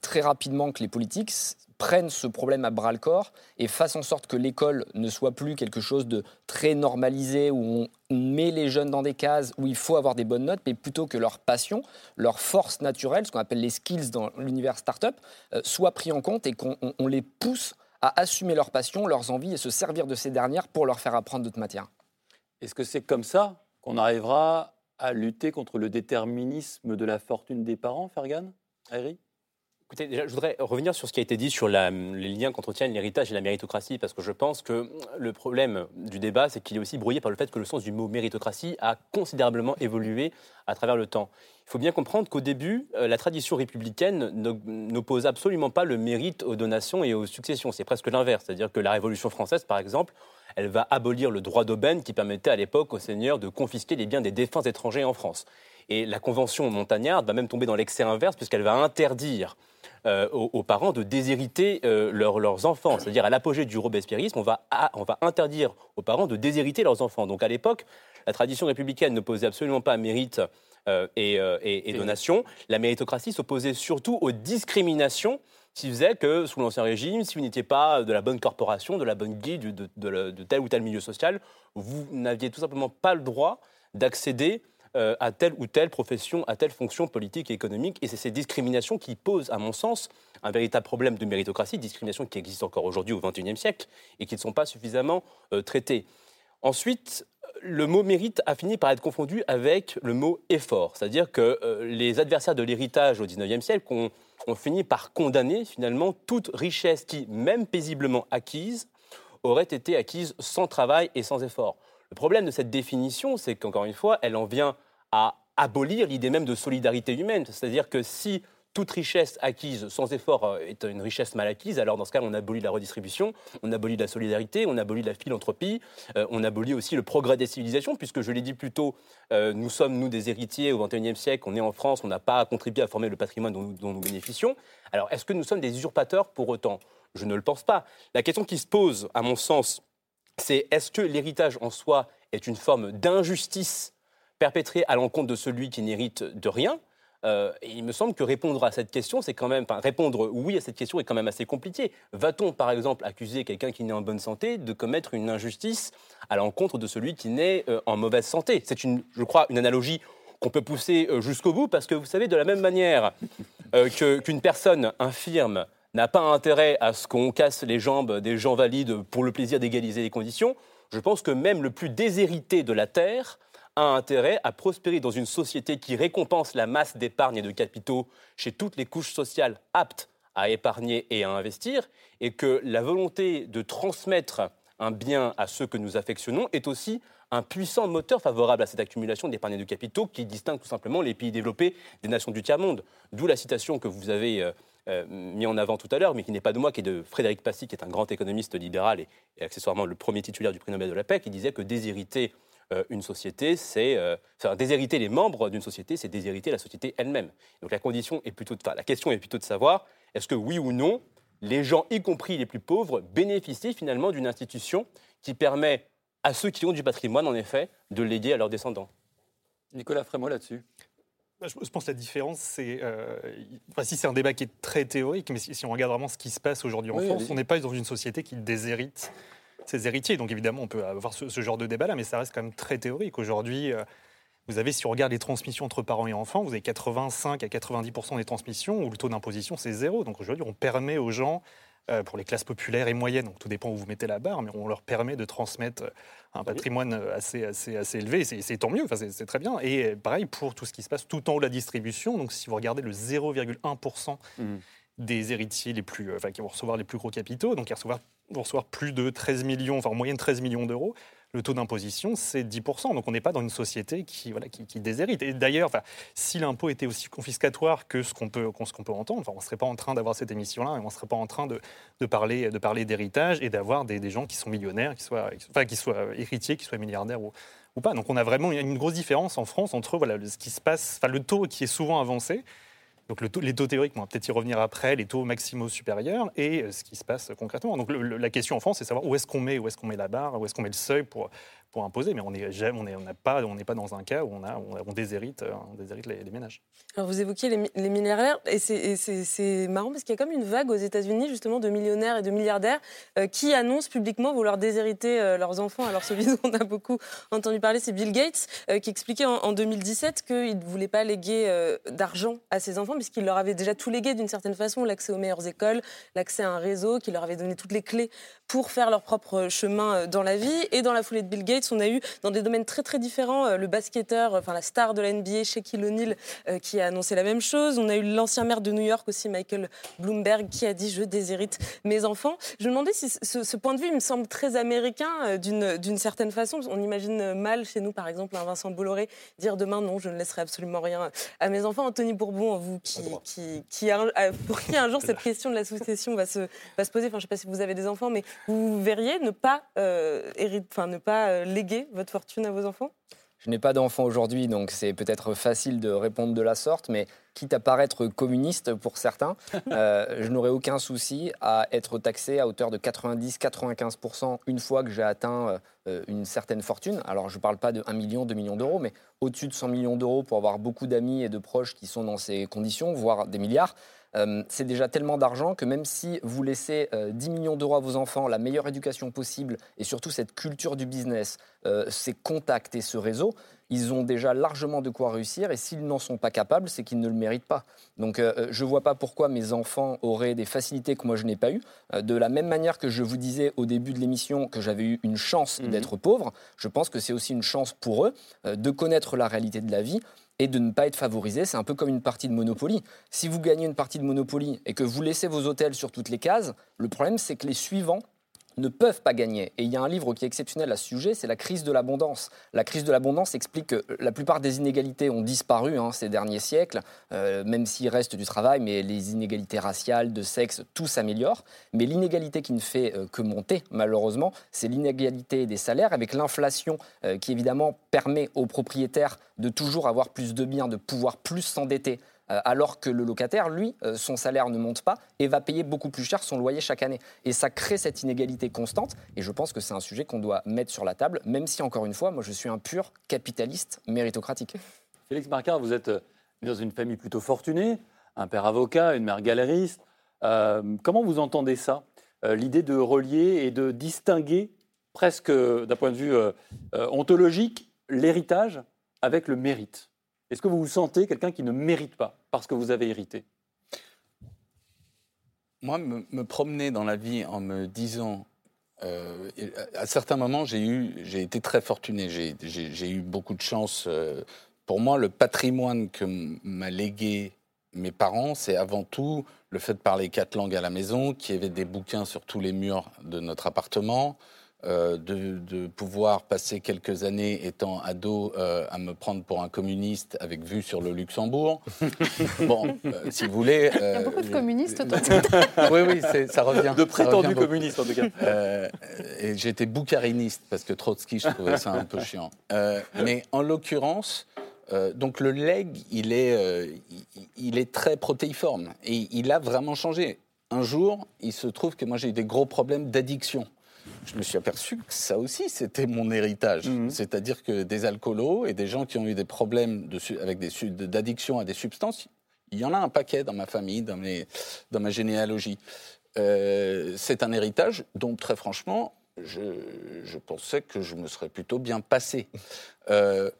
très rapidement que les politiques prennent ce problème à bras le corps et fassent en sorte que l'école ne soit plus quelque chose de très normalisé où on met les jeunes dans des cases où il faut avoir des bonnes notes, mais plutôt que leur passion, leur force naturelle, ce qu'on appelle les skills dans l'univers startup, euh, soient pris en compte et qu'on on- on les pousse à assumer leur passion, leurs envies et se servir de ces dernières pour leur faire apprendre d'autres matières. Est-ce que c'est comme ça qu'on arrivera à lutter contre le déterminisme de la fortune des parents, Fergan Harry Écoutez, je voudrais revenir sur ce qui a été dit sur les liens qu'entretiennent l'héritage et la méritocratie, parce que je pense que le problème du débat, c'est qu'il est aussi brouillé par le fait que le sens du mot méritocratie a considérablement évolué à travers le temps. Il faut bien comprendre qu'au début, euh, la tradition républicaine no- n'oppose absolument pas le mérite aux donations et aux successions. C'est presque l'inverse. C'est-à-dire que la Révolution française, par exemple, elle va abolir le droit d'aubaine qui permettait à l'époque aux seigneurs de confisquer les biens des défunts étrangers en France. Et la convention montagnarde va même tomber dans l'excès inverse puisqu'elle va interdire euh, aux, aux parents de déshériter euh, leurs- leurs enfants. C'est-à-dire à, l'apogée du robespierrisme, on va, on va interdire aux parents de déshériter leurs enfants. Donc à l'époque, la tradition républicaine n'opposait absolument pas mérite euh, et, et- et donation. La méritocratie s'opposait surtout aux discriminations qui faisaient que sous l'Ancien Régime, si vous n'étiez pas de la bonne corporation, de la bonne guide, de, de le- de tel ou tel milieu social, vous n'aviez tout simplement pas le droit d'accéder euh, à telle ou telle profession, à telle fonction politique et économique. Et c'est ces discriminations qui posent, à mon sens, un véritable problème de méritocratie, discriminations qui existent encore aujourd'hui au XXIe siècle et qui ne sont pas suffisamment euh, traitées. Ensuite, le mot mérite a fini par être confondu avec le mot effort. C'est-à-dire que euh, les adversaires de l'héritage au XIXe siècle ont fini par condamner finalement toute richesse qui, même paisiblement acquise, aurait été acquise sans travail et sans effort. Le problème de cette définition, c'est qu'encore une fois, elle en vient à abolir l'idée même de solidarité humaine. C'est-à-dire que si toute richesse acquise sans effort euh, est une richesse mal acquise, alors dans ce cas, on abolit la redistribution, on abolit la solidarité, on abolit la philanthropie, euh, on abolit aussi le progrès des civilisations, puisque je l'ai dit plus tôt, euh, nous sommes, nous, des héritiers au XXIe siècle, on est en France, on n'a pas contribué à former le patrimoine dont, dont nous bénéficions. Alors, est-ce que nous sommes des usurpateurs pour autant? Je ne le pense pas. La question qui se pose, à mon sens, c'est est-ce que l'héritage en soi est une forme d'injustice perpétrée à l'encontre de celui qui n'hérite de rien Euh, et il me semble que répondre à cette question, c'est quand même, répondre oui à cette question est quand même assez compliqué. Va-t-on, par exemple, accuser quelqu'un qui n'est en bonne santé de commettre une injustice à l'encontre de celui qui n'est euh, en mauvaise santé? C'est une, je crois, une analogie qu'on peut pousser euh, jusqu'au bout parce que vous savez, de la même manière qu'une personne infirme n'a pas intérêt à ce qu'on casse les jambes des gens valides pour le plaisir d'égaliser les conditions, je pense que même le plus déshérité de la Terre a intérêt à prospérer dans une société qui récompense la masse d'épargne et de capitaux chez toutes les couches sociales aptes à épargner et à investir, et que la volonté de transmettre un bien à ceux que nous affectionnons est aussi un puissant moteur favorable à cette accumulation d'épargne et de capitaux qui distingue tout simplement les pays développés des nations du tiers-monde. D'où la citation que vous avez euh, euh, mis en avant tout à l'heure, mais qui n'est pas de moi, qui est de Frédéric Passy, qui est un grand économiste libéral et, et accessoirement le premier titulaire du prix Nobel de la paix, qui disait que déshériter une société, c'est euh, enfin, déshériter les membres d'une société, c'est déshériter la société elle-même. Donc la condition est plutôt, de- enfin, la question est plutôt de savoir est-ce que oui ou non les gens, y compris les plus pauvres, bénéficient finalement d'une institution qui permet à ceux qui ont du patrimoine, en effet, de léguer à leurs descendants? Nicolas Frémaux là-dessus. Bah, Je pense que la différence, c'est. euh, enfin, si c'est un débat qui est très théorique, mais si, si on regarde vraiment ce qui se passe aujourd'hui en Oui, France, on n'est pas dans une société qui déshérite ses héritiers. Donc évidemment, on peut avoir ce, ce genre de débat-là, mais ça reste quand même très théorique. Aujourd'hui, euh, vous avez, si on regarde les transmissions entre parents et enfants, vous avez 85 à 90 des transmissions où le taux d'imposition, c'est zéro. Donc aujourd'hui, on permet aux gens euh, pour les classes populaires et moyennes. Donc tout dépend où vous mettez la barre, mais on leur permet de transmettre un patrimoine assez, assez, assez élevé. et c'est- tant mieux, enfin, c'est très bien. Et euh, pareil pour tout ce qui se passe tout en haut de la distribution. Donc si vous regardez le 0,1% des héritiers les plus, euh, qui vont recevoir les plus gros capitaux, donc qui vont recevoir, plus de 13 millions, enfin en moyenne 13 millions d'euros. Le taux d'imposition, c'est 10%. Donc on n'est pas dans une société qui, voilà, qui, déshérite. Et d'ailleurs, enfin, si l'impôt était aussi confiscatoire que ce qu'on peut, ce peut entendre, enfin, on ne serait pas en train d'avoir cette émission-là on ne serait pas en train de, de parler, de parler d'héritage et d'avoir des, des gens qui sont millionnaires, qui soient, enfin, qui soient héritiers, qui soient milliardaires ou, ou pas. Donc on a vraiment une, grosse différence en France entre voilà, ce qui se passe, enfin, le taux qui est souvent avancé, donc les taux théoriques, on va peut-être y revenir après, les taux maximaux supérieurs et euh, ce qui se passe concrètement. Donc la question en France, c'est savoir où est-ce qu'on met, où est-ce qu'on met la barre, où est-ce qu'on met le seuil pour, pour imposer. Mais on n'est on on pas, pas dans un cas où on, a, on, déshérite, euh, on les, ménages. Alors vous évoquiez les, les milliardaires et c'est- marrant parce qu'il y a comme une vague aux États-Unis justement de millionnaires et de milliardaires euh, qui annoncent publiquement vouloir déshériter euh, leurs enfants. Alors celui dont on a beaucoup entendu parler, c'est Bill Gates qui expliquait en, en 2017 qu'il ne voulait pas léguer d'argent à ses enfants puisqu'il leur avait déjà tout légué d'une certaine façon, l'accès aux meilleures écoles, l'accès à un réseau, qu'il leur avait donné toutes les clés pour faire leur propre chemin euh, dans la vie. Et dans la foulée de Bill Gates, on a eu dans des domaines très très différents euh, le basketteur, enfin la star de la NBA, Shaquille O'Neal, euh, qui a annoncé la même chose. On a eu l'ancien maire de New York aussi, Michael Bloomberg, qui a dit je déshérite mes enfants. Je me demandais si ce, ce point de vue, il me semble très américain euh, d'une certaine façon. On imagine mal chez nous, par exemple, un Vincent Bolloré dire demain non, je ne laisserai absolument rien à mes enfants. Anthony Bourbon, vous qui, qui, qui a- euh, pour qui un jour cette question de la succession va se, va se poser. Enfin, je ne sais pas si vous avez des enfants, mais vous verriez ne pas, euh, enfin, ne pas euh, léguer votre fortune à vos enfants? Je n'ai pas d'enfant aujourd'hui, donc c'est peut-être facile de répondre de la sorte, mais quitte à paraître communiste pour certains, euh, je n'aurais aucun souci à être taxé à hauteur de 90-95% une fois que j'ai atteint euh, une certaine fortune. Alors je ne parle pas de 1 million, 2 millions d'euros, mais au-dessus de 100 millions d'euros pour avoir beaucoup d'amis et de proches qui sont dans ces conditions, voire des milliards. Euh, c'est déjà tellement d'argent que même si vous laissez euh, 10 millions d'euros à vos enfants, la meilleure éducation possible et surtout cette culture du business, euh, ces contacts et ce réseau, ils ont déjà largement de quoi réussir et s'ils n'en sont pas capables, c'est qu'ils ne le méritent pas. Donc euh, je ne vois pas pourquoi mes enfants auraient des facilités que moi je n'ai pas eues. Euh, de la même manière que je vous disais au début de l'émission que j'avais eu une chance d'être pauvre, je pense que c'est aussi une chance pour eux euh, de connaître la réalité de la vie et de ne pas être favorisé. C'est un peu comme une partie de Monopoly. Si vous gagnez une partie de Monopoly et que vous laissez vos hôtels sur toutes les cases, le problème c'est que les suivants ne peuvent pas gagner. Et il y a un livre qui est exceptionnel à ce sujet, c'est La crise de l'abondance. La crise de l'abondance explique que la plupart des inégalités ont disparu hein, ces derniers siècles, euh, même s'il reste du travail, mais les inégalités raciales, de sexe, tout s'améliore. Mais l'inégalité qui ne fait euh, que monter, malheureusement, c'est l'inégalité des salaires avec l'inflation euh, qui évidemment permet aux propriétaires de toujours avoir plus de biens, de pouvoir plus s'endetter alors que le locataire, lui, euh, son salaire ne monte pas et va payer beaucoup plus cher son loyer chaque année. Et ça crée cette inégalité constante. Et je pense que c'est un sujet qu'on doit mettre sur la table, même si, encore une fois, moi, je suis un pur capitaliste méritocratique. Félix Marcard, vous êtes euh, dans une famille plutôt fortunée, un père avocat, une mère galériste. Euh, comment vous entendez ça Euh, L'idée de relier et de distinguer, presque euh, d'un point de vue euh, euh, ontologique, l'héritage avec le mérite? Est-ce que vous vous sentez quelqu'un qui ne mérite pas parce que vous avez hérité? Moi, me, me promener dans la vie en me disant, euh, à certains moments, j'ai j'ai été très fortuné. J'ai, eu beaucoup de chance. euh, pour moi, le patrimoine que m'a légué mes parents, c'est avant tout le fait de parler quatre langues à la maison, qu'il y avait des bouquins sur tous les murs de notre appartement, euh, de, de pouvoir passer quelques années étant ado euh, à me prendre pour un communiste avec vue sur le Luxembourg. bon, euh, si vous voulez. Il y a beaucoup de communistes autour de oui, oui, ça revient. De prétendus communistes, en tout cas. Euh, et j'étais boucariniste parce que Trotsky, je trouvais ça un peu chiant. Euh, mais en l'occurrence, euh, donc le leg, il est, euh, il, il est très protéiforme et il a vraiment changé. Un jour, il se trouve que moi j'ai eu des gros problèmes d'addiction. Je me suis aperçu que ça aussi, c'était mon héritage. C'est-à-dire que des alcoolos et des gens qui ont eu des problèmes de avec des d'addiction à des substances, il y en a un paquet dans ma famille, dans, mes, dans ma généalogie. Euh, c'est un héritage dont, très franchement, je, je pensais que je me serais plutôt bien passé. Euh,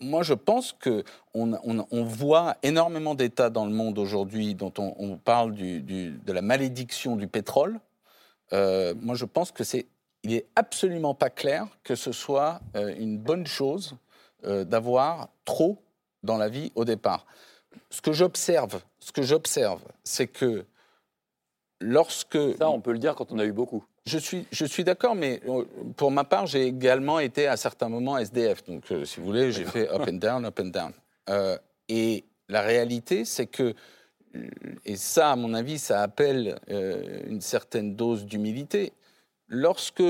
moi, je pense que on, on- on voit énormément d'États dans le monde aujourd'hui dont on, on parle du- du- de la malédiction du pétrole. Euh, moi, je pense que c'est, il est absolument pas clair que ce soit euh, une bonne chose euh, d'avoir trop dans la vie au départ. Ce que j'observe, ce que j'observe, c'est que lorsque Ça, on peut le dire quand on a eu beaucoup. je suis, je suis d'accord, mais euh, pour ma part, j'ai également été à certains moments SDF. Donc, si vous voulez, j'ai fait up and down, up and down. Euh, et la réalité, c'est que, et ça, à mon avis, ça appelle euh, une certaine dose d'humilité. Lorsque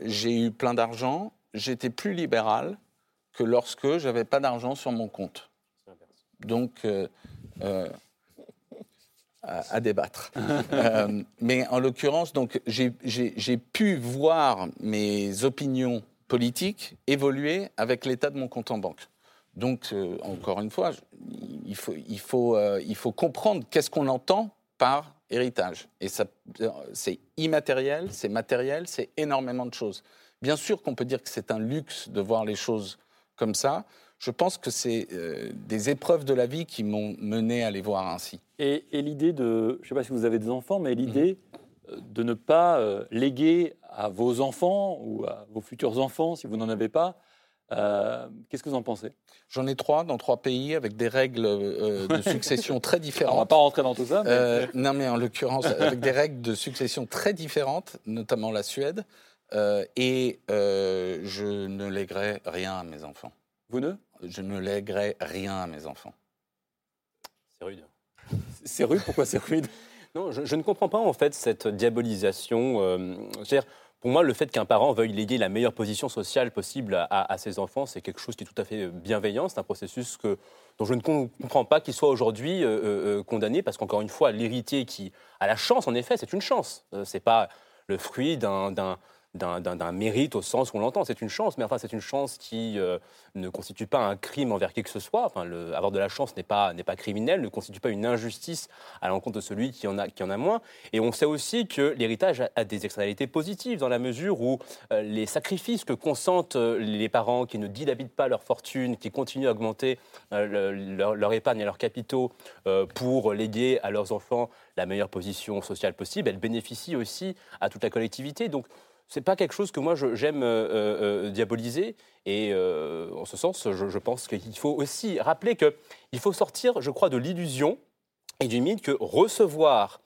j'ai eu plein d'argent, j'étais plus libéral que lorsque j'avais pas d'argent sur mon compte. Donc, euh, euh, à, à débattre. Euh, mais en l'occurrence, donc, j'ai- pu voir mes opinions politiques évoluer avec l'état de mon compte en banque. Donc, encore une fois, je- il faut, il faut, il faut comprendre qu'est-ce qu'on entend par héritage. Et ça, c'est immatériel, c'est matériel, c'est énormément de choses. Bien sûr qu'on peut dire que c'est un luxe de voir les choses comme ça. Je pense que c'est euh, des épreuves de la vie qui m'ont mené à les voir ainsi. Et, et l'idée de, je ne sais pas si vous avez des enfants, mais l'idée euh, de ne pas euh, léguer à vos enfants ou à vos futurs enfants, si vous n'en avez pas, euh, qu'est-ce que vous en pensez? J'en ai trois dans trois pays avec des règles euh, de succession très différentes. On ne va pas rentrer dans tout ça. mais- Euh, non, mais en l'occurrence, avec des règles de succession très différentes, notamment la Suède. Euh, et euh, je ne lèguerai rien à mes enfants. Vous ne? Je ne lèguerai rien à mes enfants. C'est rude. C'est rude? Pourquoi c'est rude? Non, je, je ne comprends pas en fait cette diabolisation. euh, c'est-à-dire, pour moi, le fait qu'un parent veuille léguer la meilleure position sociale possible à, ses enfants, c'est quelque chose qui est tout à fait bienveillant. C'est un processus que, dont je ne com- comprends pas qu'il soit aujourd'hui euh, euh, condamné, parce qu'encore une fois, l'héritier qui a la chance, en effet, c'est une chance. Euh, c'est pas le fruit d'un d'un- mérite au sens où on l'entend. C'est une chance, mais enfin, c'est une chance qui euh, ne constitue pas un crime envers qui que ce soit. Enfin, avoir de la chance n'est pas, pas criminel, ne constitue pas une injustice à l'encontre de celui qui en, a, qui en a moins. Et on sait aussi que l'héritage a, des externalités positives dans la mesure où euh, les sacrifices que consentent euh, les parents qui ne dilapitent pas leur fortune, qui continuent à augmenter le- leur, leur épargne et leurs capitaux pour léguer à leurs enfants la meilleure position sociale possible, elles bénéficient aussi à toute la collectivité. Donc, c'est pas quelque chose que moi j'aime euh, euh, diaboliser. Et euh, en ce sens, je, je pense qu'il faut aussi rappeler qu'il faut sortir, je crois, de l'illusion et du mythe que recevoir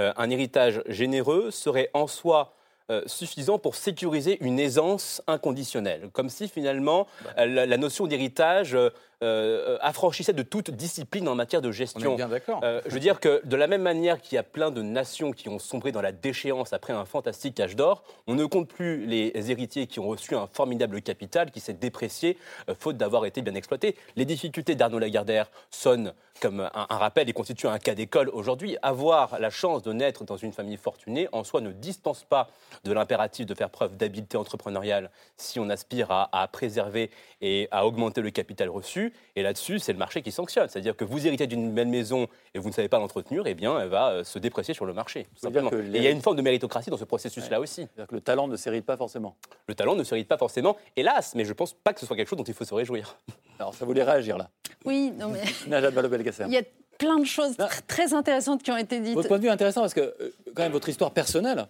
euh, un héritage généreux serait en soi euh, suffisant pour sécuriser une aisance inconditionnelle. Comme si finalement euh, la, la notion d'héritage euh, euh, affranchissait de toute discipline en matière de gestion. On est bien d'accord. Euh, je veux dire que de la même manière qu'il y a plein de nations qui ont sombré dans la déchéance après un fantastique âge d'or, on ne compte plus les héritiers qui ont reçu un formidable capital qui s'est déprécié euh, faute d'avoir été bien exploité. Les difficultés d'Arnaud Lagardère sonnent comme un, un rappel et constituent un cas d'école aujourd'hui. Avoir la chance de naître dans une famille fortunée en soi ne dispense pas de l'impératif de faire preuve d'habileté entrepreneuriale si on aspire à, à préserver et à augmenter le capital reçu. Et là-dessus, c'est le marché qui sanctionne. C'est-à-dire que vous héritez d'une belle maison et vous ne savez pas l'entretenir, eh bien, elle va euh, se déprécier sur le marché. tout simplement. Et il y a une forme de méritocratie dans ce processus-là aussi. C'est-à-dire que le talent ne s'hérite pas forcément. Le talent ne s'hérite pas forcément, hélas, mais je pense pas que ce soit quelque chose dont il faut se réjouir. Alors, ça voulait réagir là. Oui, non mais Najat il y a plein de choses tr- très intéressantes qui ont été dites. Votre point de vue est intéressant parce que, euh, quand même, votre histoire personnelle,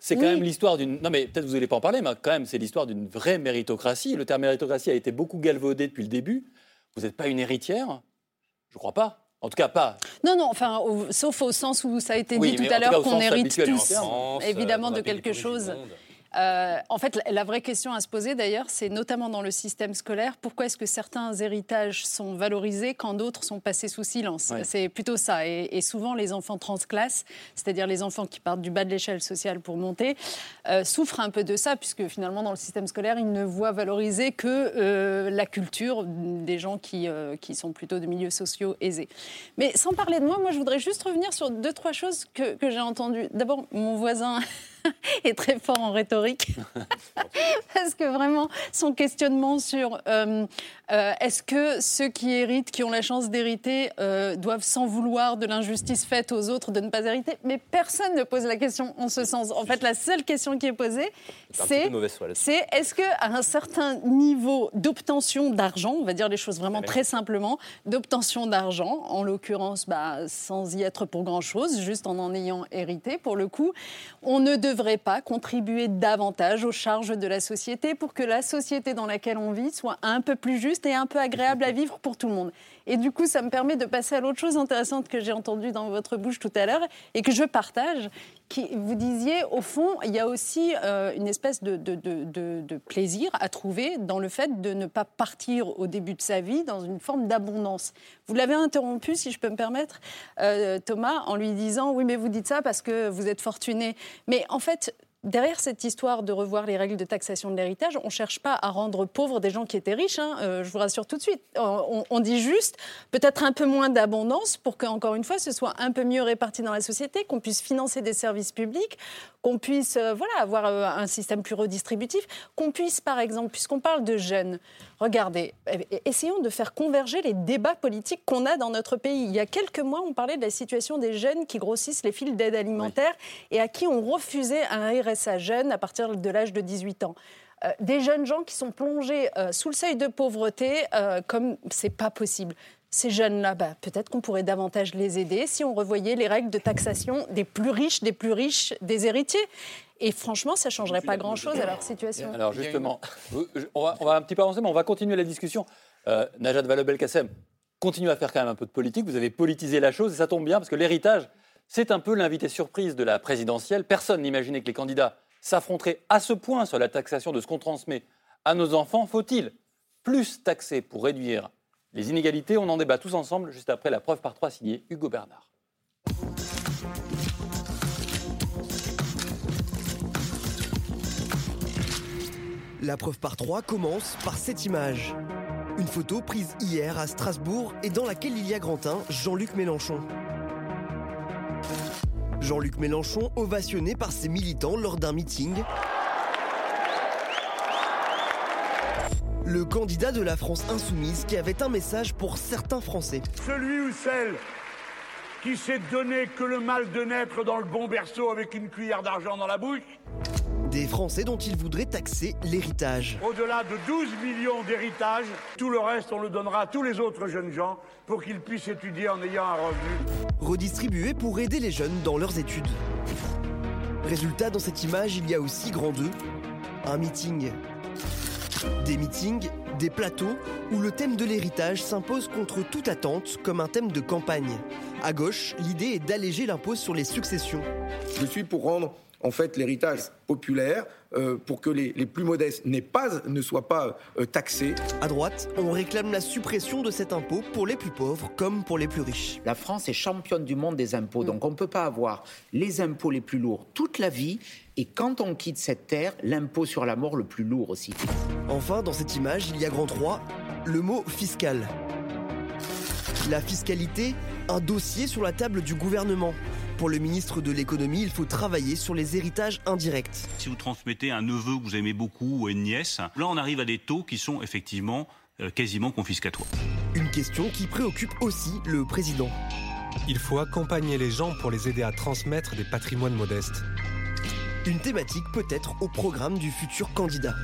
c'est quand Oui. même l'histoire d'une. Non, mais peut-être vous n'allez pas en parler, mais quand même, c'est l'histoire d'une vraie méritocratie. Le terme méritocratie a été beaucoup galvaudé depuis le début. Vous n'êtes pas une héritière? Je crois pas. En tout cas, pas. Non, non, enfin, au- sauf au sens où ça a été Oui, dit tout à l'heure qu'on hérite tous, évidemment, euh, dans de quelque chose. Euh, en fait, la- vraie question à se poser d'ailleurs, c'est notamment dans le système scolaire, pourquoi est-ce que certains héritages sont valorisés quand d'autres sont passés sous silence Ouais. C'est plutôt ça. Et, et souvent, les enfants transclasses, c'est-à-dire les enfants qui partent du bas de l'échelle sociale pour monter, euh, souffrent un peu de ça, puisque finalement, dans le système scolaire, ils ne voient valoriser que euh, la culture des gens qui, qui sont plutôt de milieux sociaux aisés. Mais sans parler de moi, moi, je voudrais juste revenir sur deux, trois choses que, que j'ai entendues. D'abord, mon voisin est très fort en rhétorique. Parce que vraiment, son questionnement sur euh, euh, est-ce que ceux qui héritent, qui ont la chance d'hériter, euh, doivent s'en vouloir de l'injustice faite aux autres de ne pas hériter? Mais personne ne pose la question en ce sens. En fait, la seule question qui est posée, c'est c'est est-ce qu'à un certain niveau d'obtention d'argent, on va dire les choses vraiment très simplement, d'obtention d'argent, en l'occurrence bah, sans y être pour grand-chose, juste en en ayant hérité pour le coup, on ne devrait pas contribuer davantage aux charges de la société pour que la société dans laquelle on vit soit un peu plus juste et un peu agréable à vivre pour tout le monde. Et du coup, ça me permet de passer à l'autre chose intéressante que j'ai entendue dans votre bouche tout à l'heure et que je partage. Qui, vous disiez, au fond, il y a aussi euh, une espèce de, plaisir à trouver dans le fait de ne pas partir au début de sa vie dans une forme d'abondance. Vous l'avez interrompu, si je peux me permettre, euh, Thomas, en lui disant, oui, mais vous dites ça parce que vous êtes fortuné. Mais en fait, derrière cette histoire de revoir les règles de taxation de l'héritage, on ne cherche pas à rendre pauvres des gens qui étaient riches, hein, euh, je vous rassure tout de suite. On, on dit juste peut-être un peu moins d'abondance pour qu'encore une fois, ce soit un peu mieux réparti dans la société, qu'on puisse financer des services publics, qu'on puisse euh, voilà, avoir euh, un système plus redistributif, qu'on puisse, par exemple, puisqu'on parle de jeunes, regardez, essayons de faire converger les débats politiques qu'on a dans notre pays. Il y a quelques mois, on parlait de la situation des jeunes qui grossissent les files d'aide alimentaire et à qui on refusait un RSA jeune à partir de l'âge de 18 ans. Euh, des jeunes gens qui sont plongés sous le seuil de pauvreté euh, comme c'est pas possible ces jeunes-là, bah, peut-être qu'on pourrait davantage les aider si on revoyait les règles de taxation des plus riches, des plus riches, des héritiers. Et franchement, ça ne changerait pas grand-chose à leur situation. Alors justement, on va, on va, un petit peu avancer, mais on va continuer la discussion. Euh, Najat Vallaud-Belkacem, continue à faire quand même un peu de politique. Vous avez politisé la chose et ça tombe bien parce que l'héritage, c'est un peu l'invité surprise de la présidentielle. Personne n'imaginait que les candidats s'affronteraient à ce point sur la taxation de ce qu'on transmet à nos enfants. Faut-il plus taxer pour réduire les inégalités, on en débat tous ensemble juste après la preuve par trois signée Hugo Bernard. La preuve par trois commence par cette image. Une photo prise hier à Strasbourg et dans laquelle il y a Grantin, Jean-Luc Mélenchon. Jean-Luc Mélenchon ovationné par ses militants lors d'un meeting le candidat de la France insoumise qui avait un message pour certains Français. Celui ou celle qui s'est donné que le mal de naître dans le bon berceau avec une cuillère d'argent dans la bouche des Français dont il voudrait taxer l'héritage. Au-delà de 12 millions d'héritages, tout le reste, on le donnera à tous les autres jeunes gens pour qu'ils puissent étudier en ayant un revenu. Redistribué pour aider les jeunes dans leurs études. Résultat, dans cette image, il y a aussi grand 2, un meeting des meetings, des plateaux où le thème de l'héritage s'impose contre toute attente comme un thème de campagne. À gauche, l'idée est d'alléger l'impôt sur les successions. Je suis pour rendre en fait l'héritage populaire euh, pour que les, plus modestes pas, ne soient pas euh, taxés. À droite, on réclame la suppression de cet impôt pour les plus pauvres comme pour les plus riches. La France est championne du monde des impôts, donc on ne peut pas avoir les impôts les plus lourds toute la vie et quand on quitte cette terre, l'impôt sur la mort le plus lourd aussi. Enfin, dans cette image, il y a grand 3, le mot fiscal. La fiscalité, un dossier sur la table du gouvernement. Pour le ministre de l'économie, il faut travailler sur les héritages indirects. Si vous transmettez un neveu que vous aimez beaucoup ou une nièce, là on arrive à des taux qui sont effectivement euh, quasiment confiscatoires. Une question qui préoccupe aussi le président. Il faut accompagner les gens pour les aider à transmettre des patrimoines modestes. Une thématique peut-être au programme du futur candidat.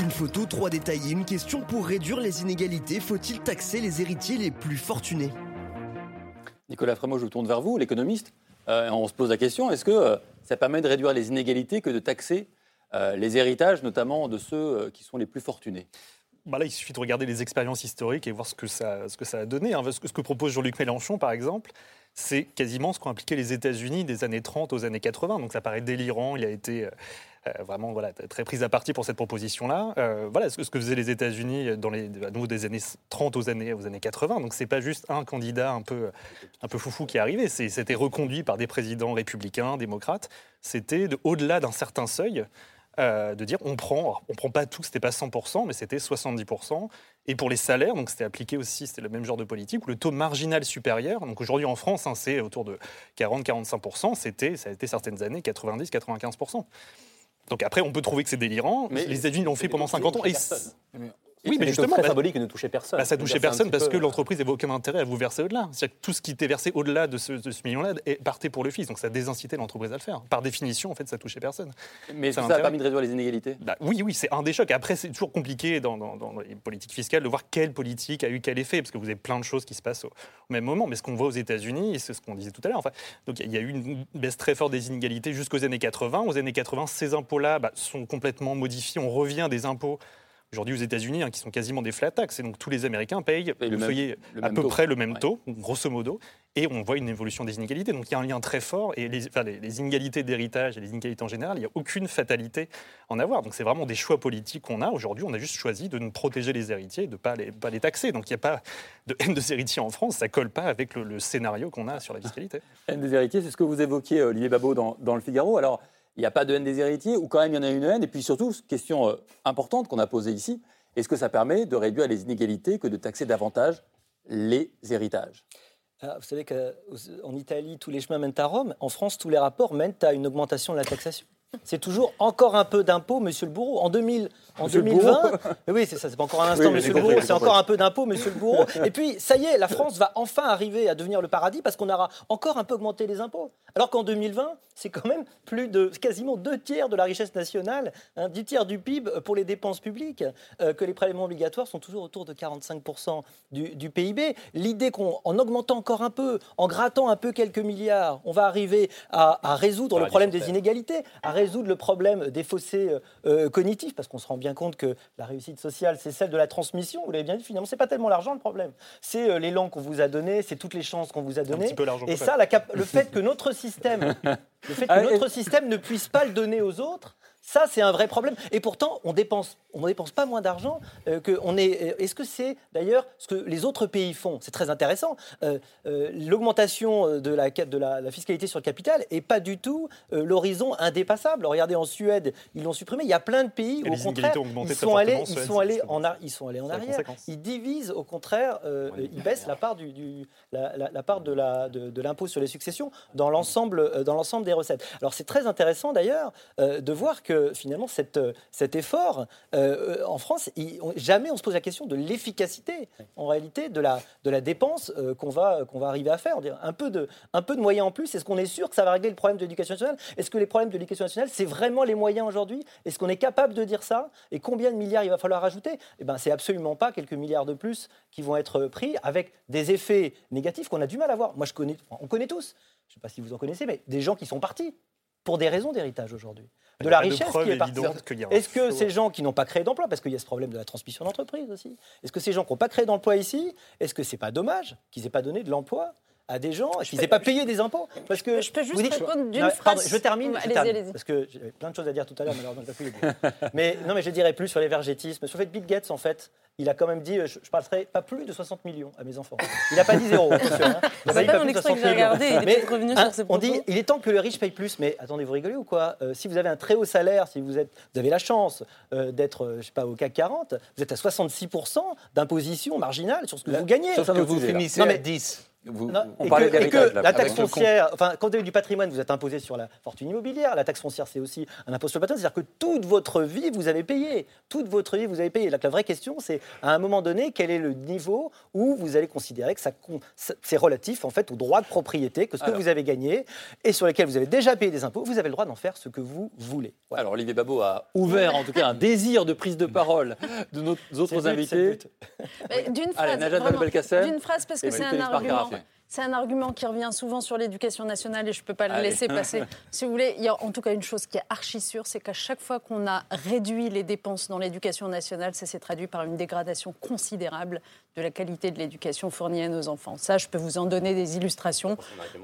Une photo, trois détails et une question pour réduire les inégalités. Faut-il taxer les héritiers les plus fortunés? Nicolas Frémaux, je vous tourne vers vous, l'économiste. Euh, on se pose la question, est-ce que euh, ça permet de réduire les inégalités que de taxer euh, les héritages, notamment de ceux qui sont les plus fortunés? Bah là, il suffit de regarder les expériences historiques et voir ce que ça, a donné. Hein. Ce, que, ce que propose Jean-Luc Mélenchon, par exemple, c'est quasiment ce qu'ont impliqué les États-Unis des années 30 aux années 80. Donc ça paraît délirant. Il a été vraiment voilà, très prise à partie pour cette proposition-là. Euh, voilà ce que, faisaient les États-Unis dans les, à nouveau des années 30 aux années, aux années 80. Donc c'est pas juste un candidat un peu, un peu foufou qui est arrivé. C'était reconduit par des présidents républicains, démocrates. C'était au-delà d'un certain seuil. euh, de dire on prend, on prend pas tout, c'était pas 100%, mais c'était 70%. Et pour les salaires, donc c'était appliqué aussi, c'était le même genre de politique, où le taux marginal supérieur, donc aujourd'hui en France, hein, c'est autour de 40-45%, c'était, ça a été certaines années 90-95%. Donc après, on peut trouver que c'est délirant, mais les États-Unis l'ont fait pendant 50 ans. Et oui, mais justement, très symbolique ne touchait personne. Bah, ça touchait personne parce que l'entreprise n'avait aucun intérêt à vous verser au-delà. C'est-à-dire que tout ce qui était versé au-delà de ce, million-là est- partait pour le fils. Donc ça désincitait l'entreprise à le faire. Par définition, en fait, ça touchait personne. Mais Ça ça a permis de réduire les inégalités Bah, oui, oui, c'est un des chocs. Après, c'est toujours compliqué dans, dans- dans les politiques fiscales de voir quelle politique a eu quel effet, parce que vous avez plein de choses qui se passent au, au même moment. Mais ce qu'on voit aux États-Unis, et c'est ce qu'on disait tout à l'heure, enfin, donc il y a eu une baisse très forte des inégalités jusqu'aux années 80. Aux années 80, ces impôts-là bah, sont complètement modifiés. On revient des impôts. Aujourd'hui aux États-Unis, hein, qui sont quasiment des flat tax, et donc tous les Américains payent le vous même- voyez, le à peu taux. près le même taux, grosso modo, et on voit une évolution des inégalités. Donc il y a un lien très fort, et les, enfin, les- les inégalités d'héritage et les inégalités en général, il n'y a aucune fatalité en avoir. Donc c'est vraiment des choix politiques qu'on a. Aujourd'hui, on a juste choisi de ne protéger les héritiers, de ne pas les, pas les taxer. Donc il n'y a pas de haine des héritiers en France, ça colle pas avec le, le scénario qu'on a sur la fiscalité. Haine des héritiers, c'est ce que vous évoquiez, euh, Olivier Babot, dans, dans le Figaro. Alors, il n'y a pas de haine des héritiers, ou quand même il y en a une haine Et puis surtout, question euh, importante qu'on a posée ici, est-ce que ça permet de réduire les inégalités que de taxer davantage les héritages? Ah, vous savez qu'en Italie, tous les chemins mènent à Rome. En France, tous les rapports mènent à une augmentation de la taxation. C'est toujours encore un peu d'impôt, monsieur le bourreau. En, 2000, en Monsieur le 2020, bourreau. Mais oui, c'est ça, c'est pas encore un instant, Oui, monsieur le bourreau, c'est encore un peu d'impôt, monsieur le bourreau. Et puis, ça y est, la France va enfin arriver à devenir le paradis parce qu'on aura encore un peu augmenté les impôts. Alors qu'en 2020, c'est quand même plus de quasiment deux tiers de la richesse nationale, hein, dix tiers du PIB pour les dépenses publiques, euh, que les prélèvements obligatoires sont toujours autour de 45% du, du PIB. L'idée qu'en en augmentant encore un peu, en grattant un peu quelques milliards, on va arriver à, à résoudre le problème des inégalités, à résoudre le problème des fossés euh, euh, cognitifs, parce qu'on se rend bien compte que la réussite sociale, c'est celle de la transmission. Vous l'avez bien dit, finalement, c'est pas tellement l'argent le problème. C'est euh, langues qu'on vous a données, c'est toutes les chances qu'on vous a données. petit peu l'argent Et ça, même. la cap- le fait que notre système, le fait que Ah, notre système ne puisse pas le donner aux autres. Ça, c'est un vrai problème. Et pourtant, on dépense, on dépense pas moins d'argent euh, que on est. euh, Est-ce que c'est d'ailleurs ce que les autres pays font? C'est très intéressant. Euh, euh, L'augmentation de la, de la, la fiscalité sur le capital est pas du tout l'horizon indépassable. Regardez en Suède, ils l'ont supprimé. Il y a plein de pays où, au contraire, ils sont allés, ils sont allés en, ils sont allés en arrière. Ils divisent, au contraire, ils baissent la part du, du- la, la- la part de la de, de l'impôt sur les successions dans l'ensemble dans l'ensemble des recettes. Alors c'est très intéressant d'ailleurs de voir que finalement euh, cet effort euh, euh, en France, jamais on se pose la question de l'efficacité en réalité de la dépense qu'on va arriver à faire. Un peu de moyens en plus. Est-ce qu'on est sûr que ça va régler le problème de l'éducation nationale? Est-ce que les problèmes de l'éducation nationale c'est vraiment les moyens aujourd'hui? Est-ce qu'on est capable de dire ça? Et combien de milliards il va falloir rajouter? Eh ben c'est absolument pas quelques milliards de plus qui vont être pris avec des effets négatifs qu'on a du mal à voir. Moi je connais, on connaît tous. Je ne sais pas si vous en connaissez, mais des gens qui sont partis pour des raisons d'héritage aujourd'hui. De la de richesse qui est partie. Est-ce que ces gens qui n'ont pas créé d'emploi, parce qu'il y a ce problème de la transmission d'entreprise aussi, est-ce que ces gens qui n'ont pas créé d'emploi ici, est-ce que c'est pas dommage qu'ils n'aient pas donné de l'emploi à des gens, qu'ils n'aient pas payé des impôts Parce que je peux juste vous dites- répondre d'une Non, pardon, phrase. je termine, je termine, allez-y. parce que j'avais plein de choses à dire tout à l'heure, malheureusement, je plus les dire. Mais non, mais je dirais plus sur l'évergétisme. Sur le fait, Bill Gates, en fait, il a quand même dit, euh, je, je passerai pas plus de 60 millions à mes enfants. Il n'a pas dit zéro, attention. hein. Il a C'est pas dit pas plus de l'extrait 60 que j'ai millions. regardé, il est Mais, revenu hein, sur ses On dit, il est temps que le riche paye plus. Mais attendez, vous rigolez ou quoi Euh, Si vous avez un très haut salaire, si vous, êtes, vous avez la chance euh, d'être, euh, je sais pas, au CAC 40, vous êtes à 66% d'imposition marginale sur ce que vous gagnez. Sauf que vous finissez Non, à mais- 10. Vous- non, On et parlait que, et la taxe foncière, enfin, quand vous avez du patrimoine, vous êtes imposé sur la fortune immobilière. La taxe foncière, c'est aussi un impôt sur le patrimoine. C'est-à-dire que toute votre vie, vous avez payé. Toute votre vie, vous avez payé. Donc, la vraie question, c'est à un moment donné, quel est le niveau où vous allez considérer que ça, c'est relatif en fait au droit de propriété, que ce que Alors. vous avez gagné et sur lequel vous avez déjà payé des impôts, vous avez le droit d'en faire ce que vous voulez. Voilà. Alors Olivier Babot a ouvert en tout cas un désir de prise de parole de nos autres invités. D'une phrase, phrase parce que c'est un argument. C'est un argument qui revient souvent sur l'éducation nationale et je ne peux pas le laisser passer. si vous voulez, il y a en tout cas une chose qui est archi sûre, c'est qu'à chaque fois qu'on a réduit les dépenses dans l'éducation nationale, ça s'est traduit par une dégradation considérable de la qualité de l'éducation fournie à nos enfants. Ça, je peux vous en donner des illustrations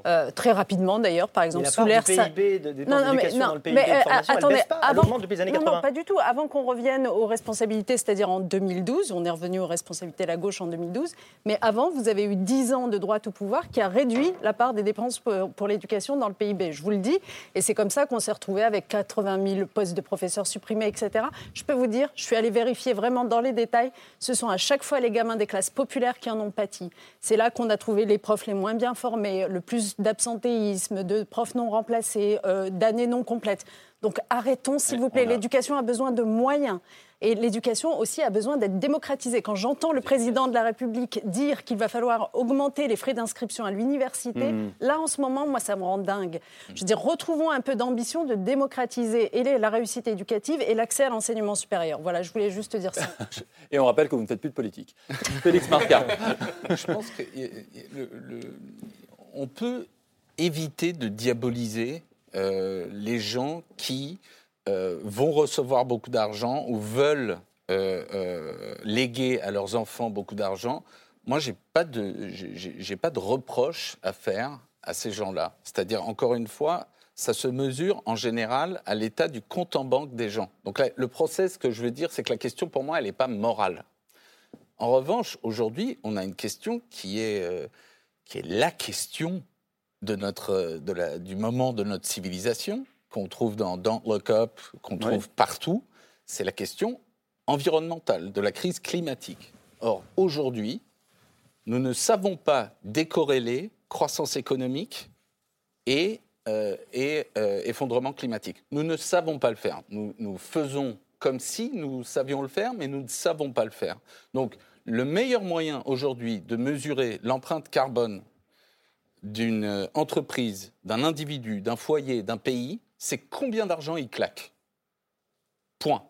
euh, très rapidement d'ailleurs. Par exemple, sous l'ère ça- PIB de dépenses Non, non, mais, non, dans le PIB mais, de euh, formation, attendez, pas, avant, augmente depuis les années non, 80. non, pas du tout. Avant qu'on revienne aux responsabilités, c'est-à-dire en 2012, on est revenu aux responsabilités de la gauche en 2012, mais avant, vous avez eu 10 ans de droite au pouvoir qui a réduit la part des dépenses pour, pour l'éducation dans le PIB. Je vous le dis. Et c'est comme ça qu'on s'est retrouvé avec 80 000 postes de professeurs supprimés, etc. Je peux vous dire, je suis allée vérifier vraiment dans les détails. Ce sont à chaque fois les gamins des classes populaires qui en ont pâti. C'est là qu'on a trouvé les profs les moins bien formés, le plus d'absentéisme, de profs non remplacés, euh, d'années non complètes. Donc arrêtons, s'il vous plaît. L'éducation a besoin de moyens. Et l'éducation aussi a besoin d'être démocratisée. Quand j'entends le président de la République dire qu'il va falloir augmenter les frais d'inscription à l'université, Mhm. là en ce moment, moi, ça me rend dingue. Je veux dire, retrouvons un peu d'ambition de démocratiser et les- la réussite éducative et l'accès à l'enseignement supérieur. Voilà, je voulais juste dire ça. Et on rappelle que vous ne faites plus de politique. Félix Marca. Je pense que le- le- on peut éviter de diaboliser euh, les gens qui euh, vont recevoir beaucoup d'argent ou veulent euh, euh, léguer à leurs enfants beaucoup d'argent. Moi, j'ai pas de, de reproche à faire à ces gens-là. C'est-à-dire, encore une fois, ça se mesure en général à l'état du compte en banque des gens. Donc là, le procès, ce que je veux dire, c'est que la question, pour moi, elle n'est pas morale. En revanche, aujourd'hui, on a une question qui est, qui est la question de notre, de la, du moment de notre civilisation, qu'on trouve dans Don't Look Up, qu'on trouve partout. C'est la question environnementale, de la crise climatique. Or, aujourd'hui, nous ne savons pas décorréler croissance économique et, euh, et euh, effondrement climatique. Nous ne savons pas le faire. Nous, nous faisons comme si nous savions le faire, mais nous ne savons pas le faire. Donc, le meilleur moyen aujourd'hui de mesurer l'empreinte carbone d'une euh, entreprise, d'un individu, d'un foyer, d'un pays, c'est combien d'argent il claque. Point.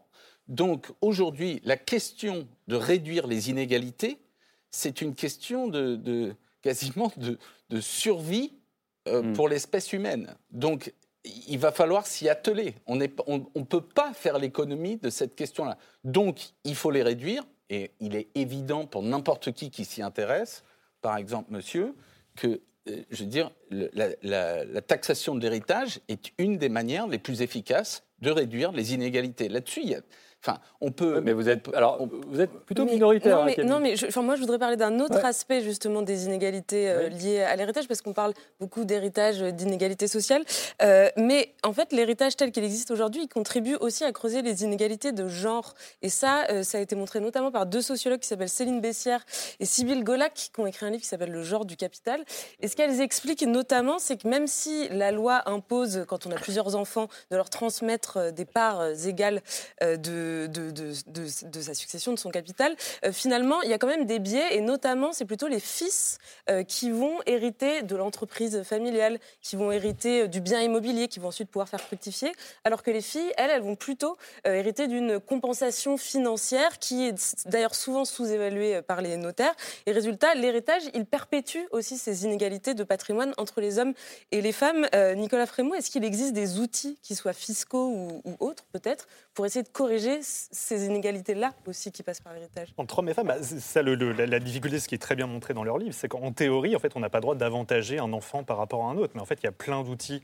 Donc aujourd'hui, la question de réduire les inégalités, c'est une question de, de- quasiment de, de survie euh, pour l'espèce humaine. Donc il va falloir s'y atteler. On ne on, on peut pas faire l'économie de cette question-là. Donc il faut les réduire, et il est évident pour n'importe qui qui s'y intéresse, par exemple monsieur, que je veux dire, la taxation de l'héritage est une des manières les plus efficaces de réduire les inégalités. Là-dessus, il y a, enfin, on peut. Mais vous êtes, alors, vous êtes plutôt Mais- minoritaire. Non, mais, Camille. non, mais je- enfin, moi, je voudrais parler d'un autre Ouais. aspect justement des inégalités euh, liées à l'héritage, parce qu'on parle beaucoup d'héritage, euh, d'inégalités sociales. Euh, mais en fait, l'héritage tel qu'il existe aujourd'hui, il contribue aussi à creuser les inégalités de genre. Et ça, euh, ça a été montré notamment par deux sociologues qui s'appellent Céline Bessière et Sybille Golac, qui ont écrit un livre qui s'appelle Le genre du capital. Et ce qu'elles expliquent notamment, c'est que même si la loi impose, quand on a plusieurs enfants, de leur transmettre euh, des parts euh, égales euh, de, de, sa succession, de son capital, euh, finalement, il y a quand même des biais, et notamment, c'est plutôt les fils euh, qui vont hériter de l'entreprise familiale, qui vont hériter euh, du bien immobilier, qui vont ensuite pouvoir faire fructifier, alors que les filles, elles, elles vont plutôt hériter d'une compensation financière qui est d'ailleurs souvent sous-évaluée par les notaires. Et résultat, l'héritage, il perpétue aussi ces inégalités de patrimoine entre les hommes et les femmes. Nicolas Frémaux, est-ce qu'il existe des outils, qui soient fiscaux ou, ou autres peut-être, pour essayer de corriger ces inégalités-là aussi qui passent par l'héritage? Entre hommes et femmes, bah, ça, la, difficulté, ce qui est très bien montré dans leur livre, c'est qu'en théorie, en fait, on n'a pas le droit d'avantager un enfant par rapport à un autre. Mais en fait, il y a plein d'outils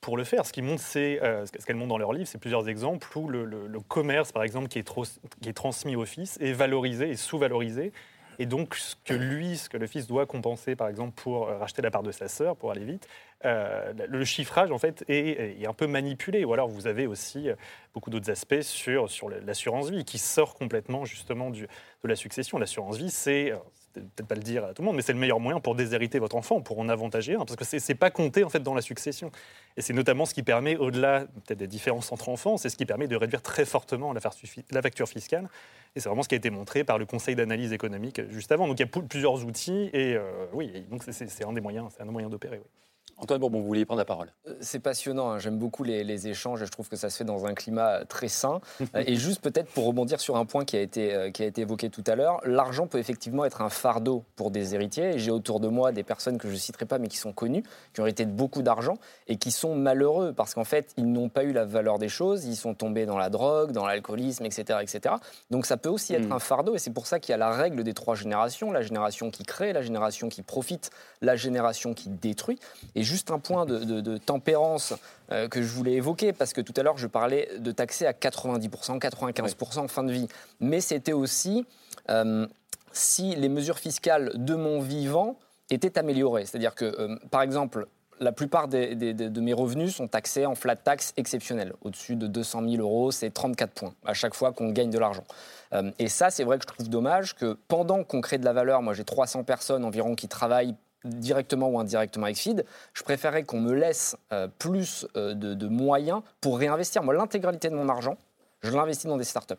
pour le faire. Ce qui montre, c'est euh, ce qu'elles montrent dans leur livre, c'est plusieurs exemples où le commerce, par exemple, qui est, trop- qui est transmis au fils, est valorisé et sous-valorisé. Et donc, ce que lui, ce que le fils doit compenser, par exemple, pour euh, racheter la part de sa sœur, pour aller vite, euh, le chiffrage, en fait, est, un peu manipulé. Ou alors, vous avez aussi euh, beaucoup d'autres aspects sur, sur l'assurance vie, qui sort complètement, justement, du, de la succession. L'assurance vie, c'est peut-être pas le dire à tout le monde, mais c'est le meilleur moyen pour déshériter votre enfant, pour en avantager un, parce que c'est pas compté, en fait, dans la succession. Et c'est notamment ce qui permet, au-delà des différences entre enfants, c'est ce qui permet de réduire très fortement la, facture fiscale. Et c'est vraiment ce qui a été montré par le Conseil d'analyse économique juste avant. Donc il y a plusieurs outils et euh, oui, donc c'est- un des moyens, un des moyens d'opérer. Antoine Bourbon, vous vouliez prendre la parole. Euh, C'est passionnant, hein. j'aime beaucoup les, les échanges et je trouve que ça se fait dans un climat très sain. Euh, et juste peut-être pour rebondir sur un point qui a été, euh, qui a été évoqué tout à l'heure, l'argent peut effectivement être un fardeau pour des héritiers. J'ai autour de moi des personnes que je ne citerai pas mais qui sont connues, qui ont hérité de beaucoup d'argent et qui sont malheureux parce qu'en fait ils n'ont pas eu la valeur des choses, ils sont tombés dans la drogue, dans l'alcoolisme, etc., etc. Donc ça peut aussi être Mm. un fardeau et c'est pour ça qu'il y a la règle des trois générations, la génération qui crée, la génération qui profite, la génération qui détruit. Et juste un point de, de- de tempérance euh, que je voulais évoquer, parce que tout à l'heure je parlais de taxer à 90%, 95% en fin de vie. Mais c'était aussi euh, si les mesures fiscales de mon vivant était amélioré. C'est-à-dire que, euh, par exemple, la plupart des- des- des- de mes revenus sont taxés en flat tax exceptionnel. Au-dessus de 200 000 euros, c'est 34 points à chaque fois qu'on gagne de l'argent. Euh, et ça, c'est vrai que je trouve dommage que pendant qu'on crée de la valeur, moi j'ai 300 personnes environ qui travaillent directement ou indirectement avec FID, je préférerais qu'on me laisse euh, plus euh, de, de moyens pour réinvestir. Moi, l'intégralité de mon argent, je l'investis dans des startups.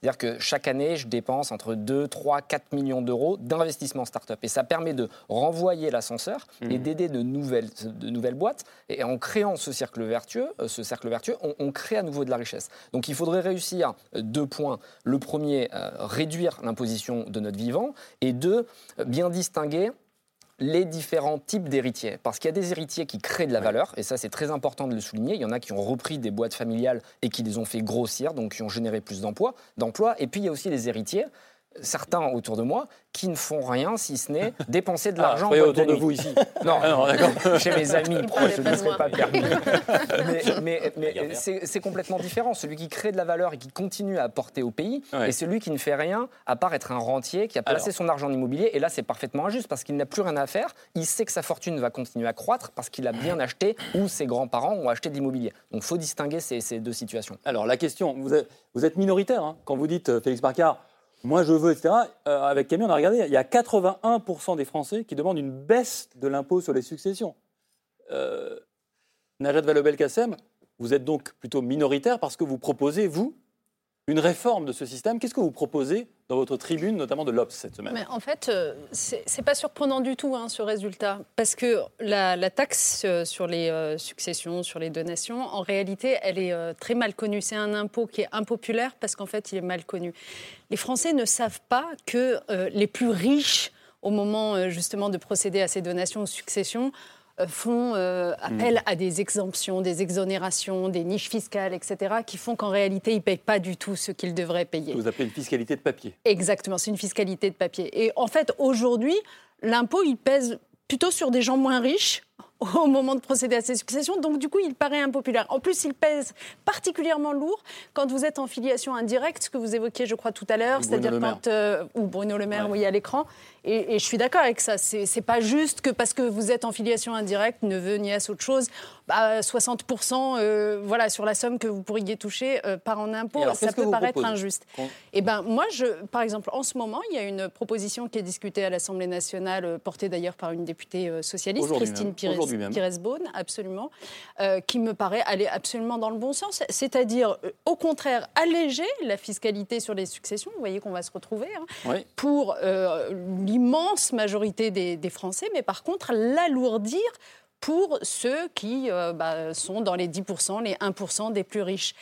C'est-à-dire que chaque année, je dépense entre 2, 3, 4 millions d'euros d'investissement start-up. Et ça permet de renvoyer l'ascenseur et Mhm. d'aider de nouvelles, de nouvelles boîtes. Et en créant ce cercle vertueux, euh, ce cercle vertueux on, on crée à nouveau de la richesse. Donc il faudrait réussir deux points. Le premier, euh, réduire l'imposition de notre vivant. Et deux, bien distinguer les différents types d'héritiers. Parce qu'il y a des héritiers qui créent de la valeur, et ça c'est très important de le souligner. Il y en a qui ont repris des boîtes familiales et qui les ont fait grossir, donc qui ont généré plus d'emplois. d'emplois. Et puis il y a aussi les héritiers, certains autour de moi, qui ne font rien si ce n'est dépenser de Ah, l'argent. boîte autour de vous ici. Non, Ah non, d'accord. chez mes amis proches, ne de pas permis. mais mais- mais c'est c'est complètement différent. Celui qui crée de la valeur et qui continue à apporter au pays, Ouais. et celui qui ne fait rien à part être un rentier qui a placé Alors. son argent en immobilier. Et là, c'est parfaitement injuste parce qu'il n'a plus rien à faire. Il sait que sa fortune va continuer à croître parce qu'il a bien acheté ou ses grands-parents ont acheté de l'immobilier. Donc, il faut distinguer ces, ces deux situations. Alors la question, vous êtes, vous êtes minoritaire hein, quand vous dites, euh, Félix Barcard, moi je veux, etc. Euh, avec Camille, on a regardé, il y a 81% des Français qui demandent une baisse de l'impôt sur les successions. Euh, Najat Vallaud-Belkacem, vous êtes donc plutôt minoritaire parce que vous proposez, vous, une réforme de ce système. Qu'est-ce que vous proposez dans votre tribune, notamment de l'Obs cette semaine? En fait, euh, c'est c'est pas surprenant du tout hein, ce résultat, parce que la, taxe euh, sur les euh, successions, sur les donations, en réalité, elle est très mal connue. C'est un impôt qui est impopulaire parce qu'en fait, il est mal connu. Les Français ne savent pas que les plus riches, au moment justement de procéder à ces donations ou successions, font euh, appel à des exemptions, des exonérations, des niches fiscales, etc., qui font qu'en réalité, ils ne payent pas du tout ce qu'ils devraient payer. Vous appelez une fiscalité de papier. Exactement, c'est une fiscalité de papier. Et en fait, aujourd'hui, l'impôt, il pèse plutôt sur des gens moins riches au moment de procéder à ces successions. Donc, du coup, il paraît impopulaire. En plus, il pèse particulièrement lourd quand vous êtes en filiation indirecte, ce que vous évoquiez, je crois, tout à l'heure, c'est-à-dire quand... euh, ou Bruno Le Maire, oui, à l'écran. Et, et je suis d'accord avec ça. C'est c'est pas juste que parce que vous êtes en filiation indirecte, neveu, nièce, autre chose, bah, 60% euh, voilà, sur la somme que vous pourriez toucher euh, par en impôt, Et alors, ça peut paraître injuste. Qu'on- Eh ben, moi, je, par exemple, en ce moment, il y a une proposition qui est discutée à l'Assemblée nationale, euh, portée d'ailleurs par une députée socialiste, Aujourd'hui Christine même. Pires-Beaune, absolument, euh, qui me paraît aller absolument dans le bon sens. C'est-à-dire, euh, au contraire, alléger la fiscalité sur les successions. Vous voyez qu'on va se retrouver. hein, Oui. pour euh, l'immense majorité des, des Français, mais par contre l'alourdir pour ceux qui euh, bah, sont dans les 10%, les 1% des plus riches.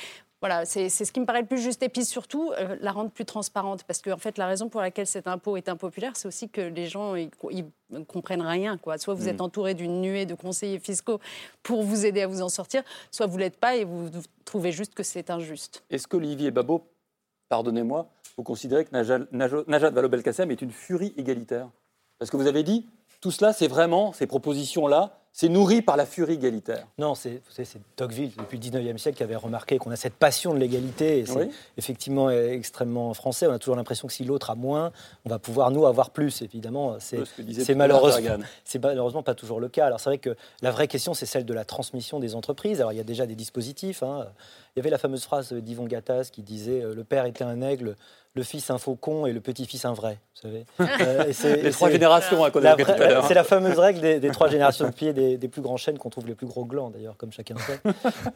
Voilà, c'est ce qui me paraît le plus juste. Et puis surtout, euh, la rendre plus transparente. Parce que en fait, la raison pour laquelle cet impôt est impopulaire, c'est aussi que les gens ils, ils comprennent rien. Quoi. Soit vous Mm. êtes entouré d'une nuée de conseillers fiscaux pour vous aider à vous en sortir, soit vous l'êtes pas et vous, trouvez juste que c'est injuste. Est-ce qu'Olivier Babot, pardonnez-moi, vous considérez que Najat, Najat- Najat Vallaud-Belkacem est une furie égalitaire? Parce que vous avez dit, tout cela, c'est vraiment, ces propositions-là, c'est nourri par la furie égalitaire. Non, c'est vous savez, c'est Tocqueville, depuis le 19e siècle, qui avait remarqué qu'on a cette passion de l'égalité. Et c'est Oui. effectivement euh, extrêmement français. On a toujours l'impression que si l'autre a moins, on va pouvoir, nous, avoir plus. Évidemment, malheureusement, c'est malheureusement pas toujours le cas. Alors c'est vrai que la vraie question, c'est celle de la transmission des entreprises. Alors il y a déjà des dispositifs. hein. Il y avait la fameuse phrase d'Yvon Gattaz qui disait euh, Le père était un aigle, le fils un faucon et le petit-fils un vrai. Vous savez Euh, et Les trois c'est- générations, hein, qu'on a tout à l'heure. C'est la fameuse règle des, des trois générations de pieds des, des plus grands chênes qu'on trouve les plus gros glands, d'ailleurs, comme chacun sait.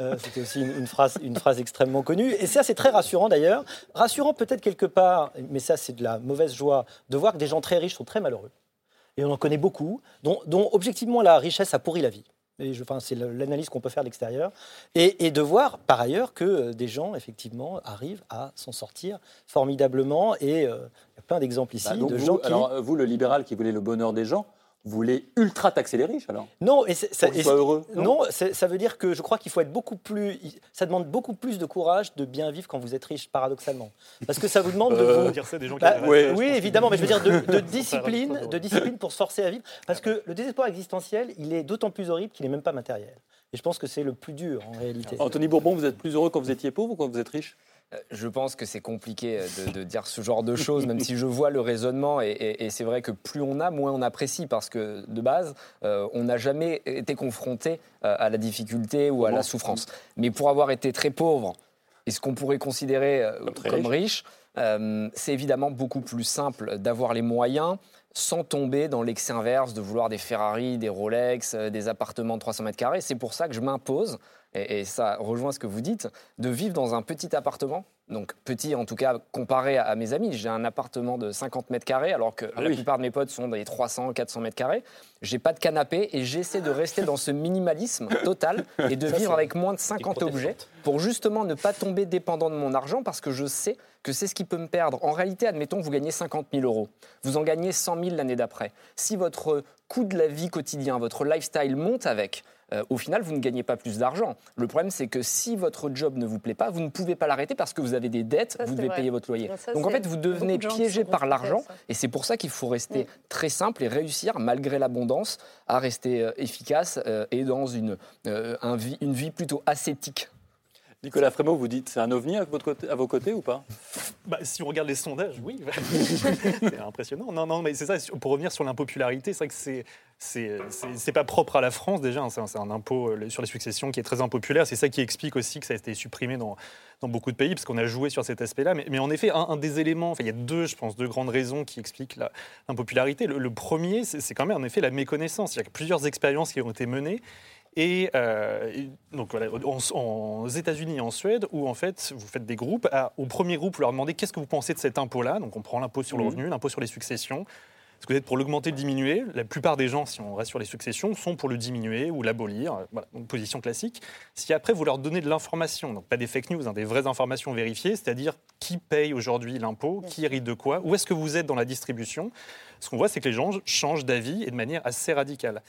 Euh, C'était aussi une, une phrase, une phrase extrêmement connue. Et ça, c'est très rassurant, d'ailleurs. Rassurant peut-être quelque part, mais ça, c'est de la mauvaise joie, de voir que des gens très riches sont très malheureux. Et on en connaît beaucoup, dont, dont, objectivement la richesse a pourri la vie. Et je, enfin, c'est l'analyse qu'on peut faire de l'extérieur. Et, et de voir, par ailleurs, que euh, des gens, effectivement, arrivent à s'en sortir formidablement. Et euh, il y a plein d'exemples ici Bah, de vous, gens qui... Alors, euh, vous, le libéral qui voulait le bonheur des gens, vous voulez ultra taxer les riches, alors Non, et c'est- ça, Pour qu'ils et soient c'est- heureux, non ça veut dire que je crois qu'il faut être beaucoup plus. Ça demande beaucoup plus de courage de bien vivre quand vous êtes riche, paradoxalement. Parce que ça vous demande de Euh, vous. dire ça des gens qui Bah, oui, que- évidemment, mais je veux dire de, de discipline, de discipline pour se forcer à vivre. Parce que le désespoir existentiel, il est d'autant plus horrible qu'il n'est même pas matériel. Et je pense que c'est le plus dur en réalité. Anthony Bourbon, vous êtes plus heureux quand vous étiez pauvre ou quand vous êtes riche? Euh, Je pense que c'est compliqué euh, de, de dire ce genre de choses, même si je vois le raisonnement. Et, et- et c'est vrai que plus on a, moins on apprécie, parce que de base, euh, on n'a jamais été confronté euh, à la difficulté ou à la souffrance. Mais pour avoir été très pauvre, et ce qu'on pourrait considérer euh, comme, riche, euh, c'est évidemment beaucoup plus simple d'avoir les moyens sans tomber dans l'excès inverse de vouloir des Ferrari, des Rolex, euh, des appartements de 300 mètres carrés. C'est pour ça que je m'impose, et, et ça rejoint ce que vous dites, de vivre dans un petit appartement. Donc petit en tout cas comparé à, mes amis. J'ai un appartement de 50 mètres carrés alors que Ah la oui. plupart de mes potes sont dans les 300, 400 mètres carrés. J'ai pas de canapé et j'essaie de rester dans ce minimalisme total et de Ça, vivre avec moins de 50 protestante. objets pour justement ne pas tomber dépendant de mon argent parce que je sais que c'est ce qui peut me perdre. En réalité, admettons que vous gagnez 50 000 euros. Vous en gagnez 100 000 l'année d'après. Si votre coût de la vie quotidien, votre lifestyle monte avec, euh, au final, vous ne gagnez pas plus d'argent. Le problème, c'est que si votre job ne vous plaît pas, vous ne pouvez pas l'arrêter parce que vous avez des dettes, Ça, vous devez vrai. payer votre loyer. Ça, Donc en fait, vous devenez de piégé par l'argent et c'est pour ça qu'il faut rester Mm. très simple et réussir, malgré l'abondance, à rester euh, efficace euh, et dans une, euh, un vie- une vie plutôt ascétique. Nicolas Frémaux, vous dites c'est un ovni à, votre côté, à vos côtés ou pas? Bah, si on regarde les sondages, oui. c'est impressionnant. Non, non, mais c'est ça. Pour revenir sur l'impopularité, c'est vrai que c'est c'est pas propre à la France déjà. hein. C'est un, un impôt euh, sur les successions qui est très impopulaire. C'est ça qui explique aussi que ça a été supprimé dans, dans beaucoup de pays, parce qu'on a joué sur cet aspect-là. Mais, mais en effet, un, un des éléments, enfin, il y a deux, je pense, deux grandes raisons qui expliquent la- l'impopularité. Le, le premier, c'est c'est quand même en effet la méconnaissance. Il y a plusieurs expériences qui ont été menées. Et, euh, et donc voilà, en, en États-Unis et en Suède, où en fait vous faites des groupes, à- au premier groupe, vous leur demandez qu'est-ce que vous pensez de cet impôt-là? Donc on prend l'impôt sur le Mhm. revenu, l'impôt sur les successions. Est-ce que vous êtes pour l'augmenter, le diminuer La plupart des gens, si on reste sur les successions, sont pour le diminuer ou l'abolir. Voilà, donc position classique. Si après vous leur donnez de l'information, donc pas des fake news, hein, des vraies informations vérifiées, c'est-à-dire qui paye aujourd'hui l'impôt, qui hérite de quoi, où est-ce que vous êtes dans la distribution, ce qu'on voit, c'est que les gens changent d'avis et de manière assez radicale.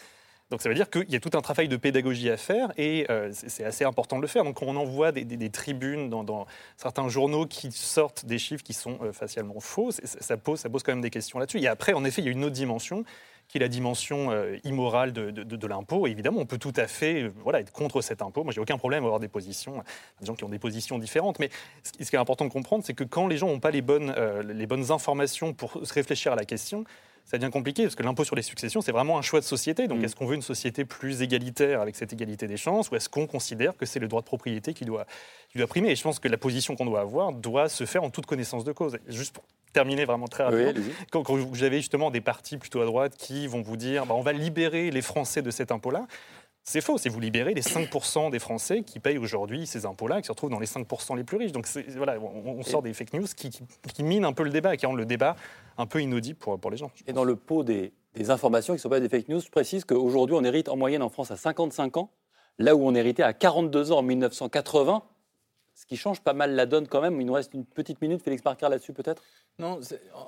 Donc ça veut dire qu'il y a tout un travail de pédagogie à faire et euh, c'est assez important de le faire. Donc on envoie des, des- tribunes dans, certains journaux qui sortent des chiffres qui sont euh, facialement faux. Ça pose, ça pose quand même des questions là-dessus. Et après, en effet, il y a une autre dimension qui est la dimension euh, immorale de, l'impôt. Évidemment, on peut tout à fait voilà, être contre cet impôt. Moi, j'ai aucun problème à avoir des positions, des gens qui ont des positions différentes. Mais ce qui est important de comprendre, c'est que quand les gens n'ont pas les bonnes, les bonnes informations pour se réfléchir à la question, ça devient compliqué parce que l'impôt sur les successions, c'est vraiment un choix de société. Donc, est-ce qu'on veut une société plus égalitaire avec cette égalité des chances ou est-ce qu'on considère que c'est le droit de propriété qui doit, qui doit primer? Et je pense que la position qu'on doit avoir doit se faire en toute connaissance de cause. Juste pour terminer vraiment très rapidement, quand, quand vous avez justement des partis plutôt à droite qui vont vous dire bah, on va libérer les Français de cet impôt-là. C'est faux, c'est vous libérer les 5% des Français qui payent aujourd'hui ces impôts-là, qui se retrouvent dans les 5% les plus riches. Donc voilà, on, on sort des fake news qui, qui, qui minent un peu le débat et qui rendent le débat un peu inaudible pour, pour les gens. Et dans le pot des, des informations qui ne sont pas des fake news, je précise qu'aujourd'hui, on hérite en moyenne en France à 55 ans, là où on héritait à 42 ans en 1980, ce qui change pas mal la donne quand même. Il nous reste une petite minute, Félix Parker, là-dessus peut-être? Non,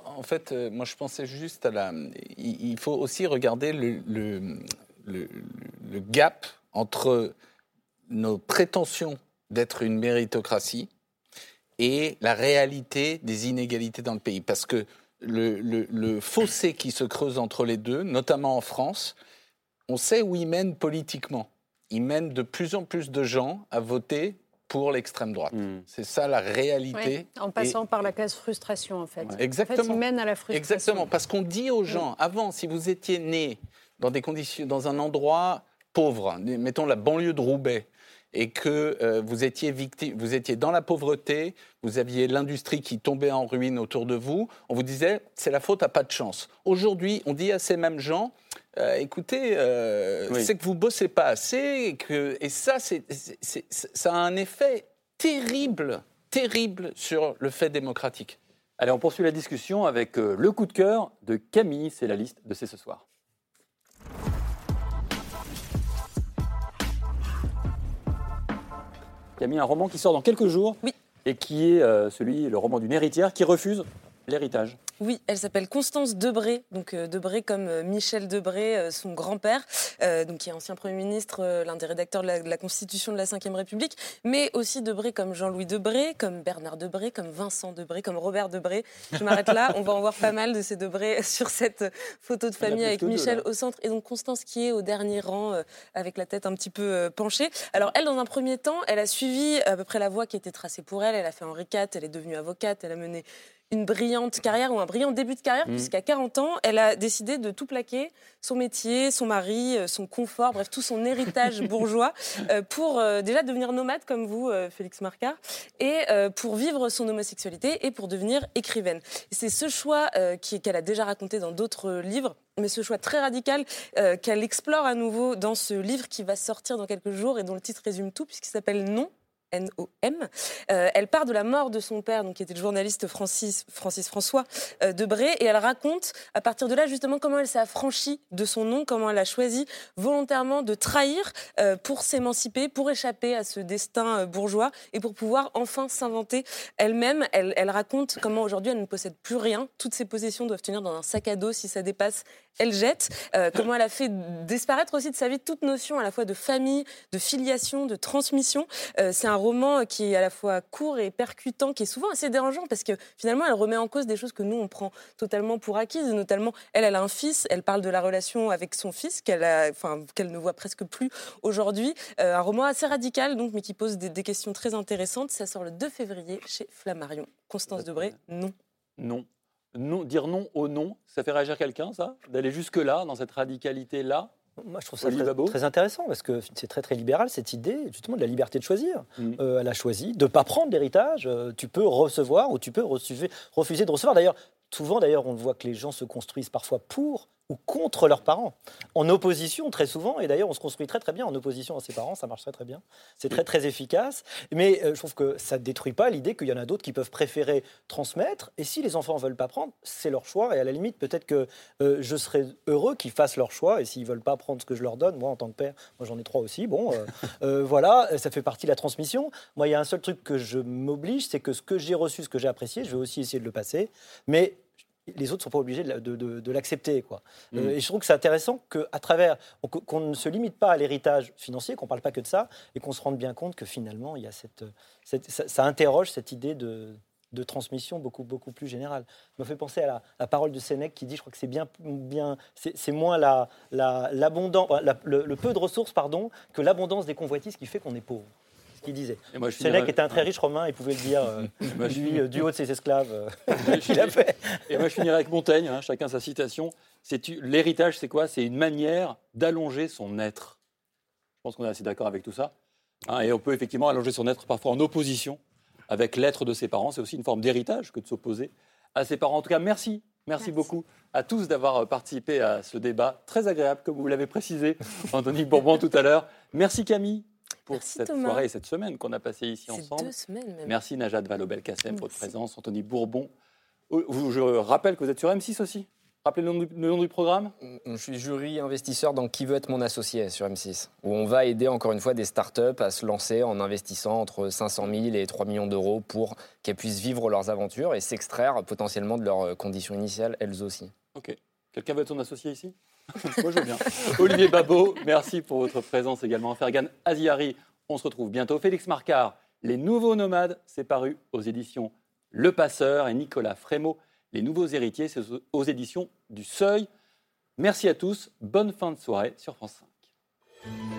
en fait, euh, moi je pensais juste à la. Il, il faut aussi regarder le, le, le- le gap entre nos prétentions d'être une méritocratie et la réalité des inégalités dans le pays. Parce que le, le- le fossé qui se creuse entre les deux, notamment en France, on sait où il mène politiquement. Il mène de plus en plus de gens à voter pour l'extrême droite. C'est ça la réalité. Oui, en Et- passant par la case frustration, en fait. Exactement. En fait, il mène à la frustration. Exactement, parce qu'on dit aux gens, avant, si vous étiez né dans des conditions, dans un endroit pauvre, mettons la banlieue de Roubaix, et que euh, vous étiez victime, vous étiez dans la pauvreté, vous aviez l'industrie qui tombait en ruine autour de vous, on vous disait c'est la faute à pas de chance. Aujourd'hui, on dit à ces mêmes gens euh, écoutez, euh, Oui. c'est que vous bossez pas assez, et, que, et ça, c'est, c'est- c'est- ça a un effet terrible, terrible sur le fait démocratique. Allez, on poursuit la discussion avec le coup de cœur de Camille. C'est la liste de C'est ce soir. Camille, un roman qui sort dans quelques jours et qui est euh, celui, le roman d'une héritière qui refuse l'héritage. Oui, elle s'appelle Constance Debré, donc euh, Debré comme euh, Michel Debré, euh, son grand-père, euh, donc qui est ancien Premier ministre, euh, l'un des rédacteurs de la, de la Constitution de la Ve République, mais aussi Debré comme Jean-Louis Debré, comme Bernard Debré, comme Vincent Debré, comme Robert Debré. Je m'arrête là, on va en voir pas mal de ces Debré sur cette photo de famille avec deux, Michel au centre et donc Constance qui est au dernier rang euh, avec la tête un petit peu penchée. Alors elle, dans un premier temps, elle a suivi à peu près la voie qui était tracée pour elle. Elle a fait Henri IV, elle est devenue avocate, elle a mené une brillante carrière ou un brillant début de carrière, Mhm. puisqu'à 40 ans, elle a décidé de tout plaquer, son métier, son mari, euh, son confort, bref, tout son héritage bourgeois, euh, pour euh, déjà devenir nomade comme vous, euh, Félix Marcard, et pour vivre son homosexualité et pour devenir écrivaine. C'est ce choix qu'elle a déjà raconté dans d'autres livres, mais ce choix très radical euh, qu'elle explore à nouveau dans ce livre qui va sortir dans quelques jours et dont le titre résume tout, puisqu'il s'appelle Non. N-O-M. Euh, elle part de la mort de son père, donc qui était le journaliste Francis, François euh, Debré, et elle raconte à partir de là justement comment elle s'est affranchie de son nom, comment elle a choisi volontairement de trahir euh, pour s'émanciper, pour échapper à ce destin euh, bourgeois et pour pouvoir enfin s'inventer elle-même. Elle, elle raconte comment aujourd'hui elle ne possède plus rien, toutes ses possessions doivent tenir dans un sac à dos, si ça dépasse, elle jette. Comment elle a fait disparaître aussi de sa vie toute notion à la fois de famille, de filiation, de transmission. C'est un roman qui est à la fois court et percutant, qui est souvent assez dérangeant parce que finalement elle remet en cause des choses que nous on prend totalement pour acquises. Notamment, elle, elle a un fils, elle parle de la relation avec son fils qu'elle enfin qu'elle ne voit presque plus aujourd'hui. Euh, un roman assez radical donc, mais qui pose des, des questions très intéressantes. Ça sort le 2 février chez Flammarion. Constance Debré, non. Non. non. Dire non au non, ça fait réagir quelqu'un, ça? D'aller jusque-là, dans cette radicalité-là? Moi, je trouve ça très, intéressant parce que c'est très très libéral cette idée justement de la liberté de choisir. Mm. Euh, elle a choisi de ne pas prendre l'héritage. euh, tu peux recevoir ou tu peux refuser, refuser de recevoir. D'ailleurs, souvent d'ailleurs, on voit que les gens se construisent parfois pour ou contre leurs parents, en opposition très souvent. Et d'ailleurs, on se construit très très bien en opposition à ses parents. Ça marche très très bien. C'est très très efficace. Mais euh, je trouve que ça ne détruit pas l'idée qu'il y en a d'autres qui peuvent préférer transmettre. Et si les enfants ne veulent pas prendre, c'est leur choix. Et à la limite, peut-être que euh, je serais heureux qu'ils fassent leur choix. Et s'ils veulent pas prendre ce que je leur donne, moi en tant que père, moi j'en ai trois aussi. Bon, euh, voilà, ça fait partie de la transmission. Moi, il y a un seul truc que je m'oblige, c'est que ce que j'ai reçu, ce que j'ai apprécié, je vais aussi essayer de le passer. Mais les autres ne sont pas obligés de, la- de- de- de l'accepter. quoi. Euh, Mm. et je trouve que c'est intéressant qu'à travers, qu'on ne se limite pas à l'héritage financier, qu'on ne parle pas que de ça, et qu'on se rende bien compte que finalement, il y a cette, cette- ça, ça interroge cette idée de, transmission beaucoup, beaucoup plus générale. Ça me fait penser à la, la parole de Sénèque qui dit, je crois que c'est bien, bien c'est moins la, la- le, le peu de ressources pardon, que l'abondance des convoitises qui fait qu'on est pauvre. Ce qu'il disait. Et moi, Sénèque finirais- était un très riche romain, il pouvait le dire, euh, lui, euh, du haut de ses esclaves. euh, a fait. Et moi, je finirai avec Montaigne, hein, chacun sa citation. L'héritage, c'est quoi? C'est une manière d'allonger son être. Je pense qu'on est assez d'accord avec tout ça. Hein, et on peut effectivement allonger son être parfois en opposition avec l'être de ses parents. C'est aussi une forme d'héritage que de s'opposer à ses parents. En tout cas, merci. Merci, beaucoup à tous d'avoir euh, participé à ce débat très agréable, comme vous l'avez précisé, Anthony Bourbon tout à l'heure. Merci Camille pour Merci, cette Thomas. soirée et cette semaine qu'on a passée ici C'est ensemble. deux semaines même. Merci Najat Vallaud-Belkacem pour votre présence, Anthony Bourbon. Je rappelle que vous êtes sur M6 aussi. Rappelez le nom du, le nom du programme. Je suis jury investisseur dans Qui veut être mon associé sur M6, où on va aider encore une fois des startups à se lancer en investissant entre 500 000 et 3 millions d'euros pour qu'elles puissent vivre leurs aventures et s'extraire potentiellement de leurs conditions initiales elles aussi. Ok. Quelqu'un veut être son associé ici? Olivier Babot, merci pour votre présence également. Fergan Aziari, on se retrouve bientôt. Félix Marcard, Les Nouveaux Nomades, c'est paru aux éditions Le Passeur. Et Nicolas Frémaux, Les Nouveaux Héritiers, c'est aux éditions du Seuil. Merci à tous. Bonne fin de soirée sur France 5.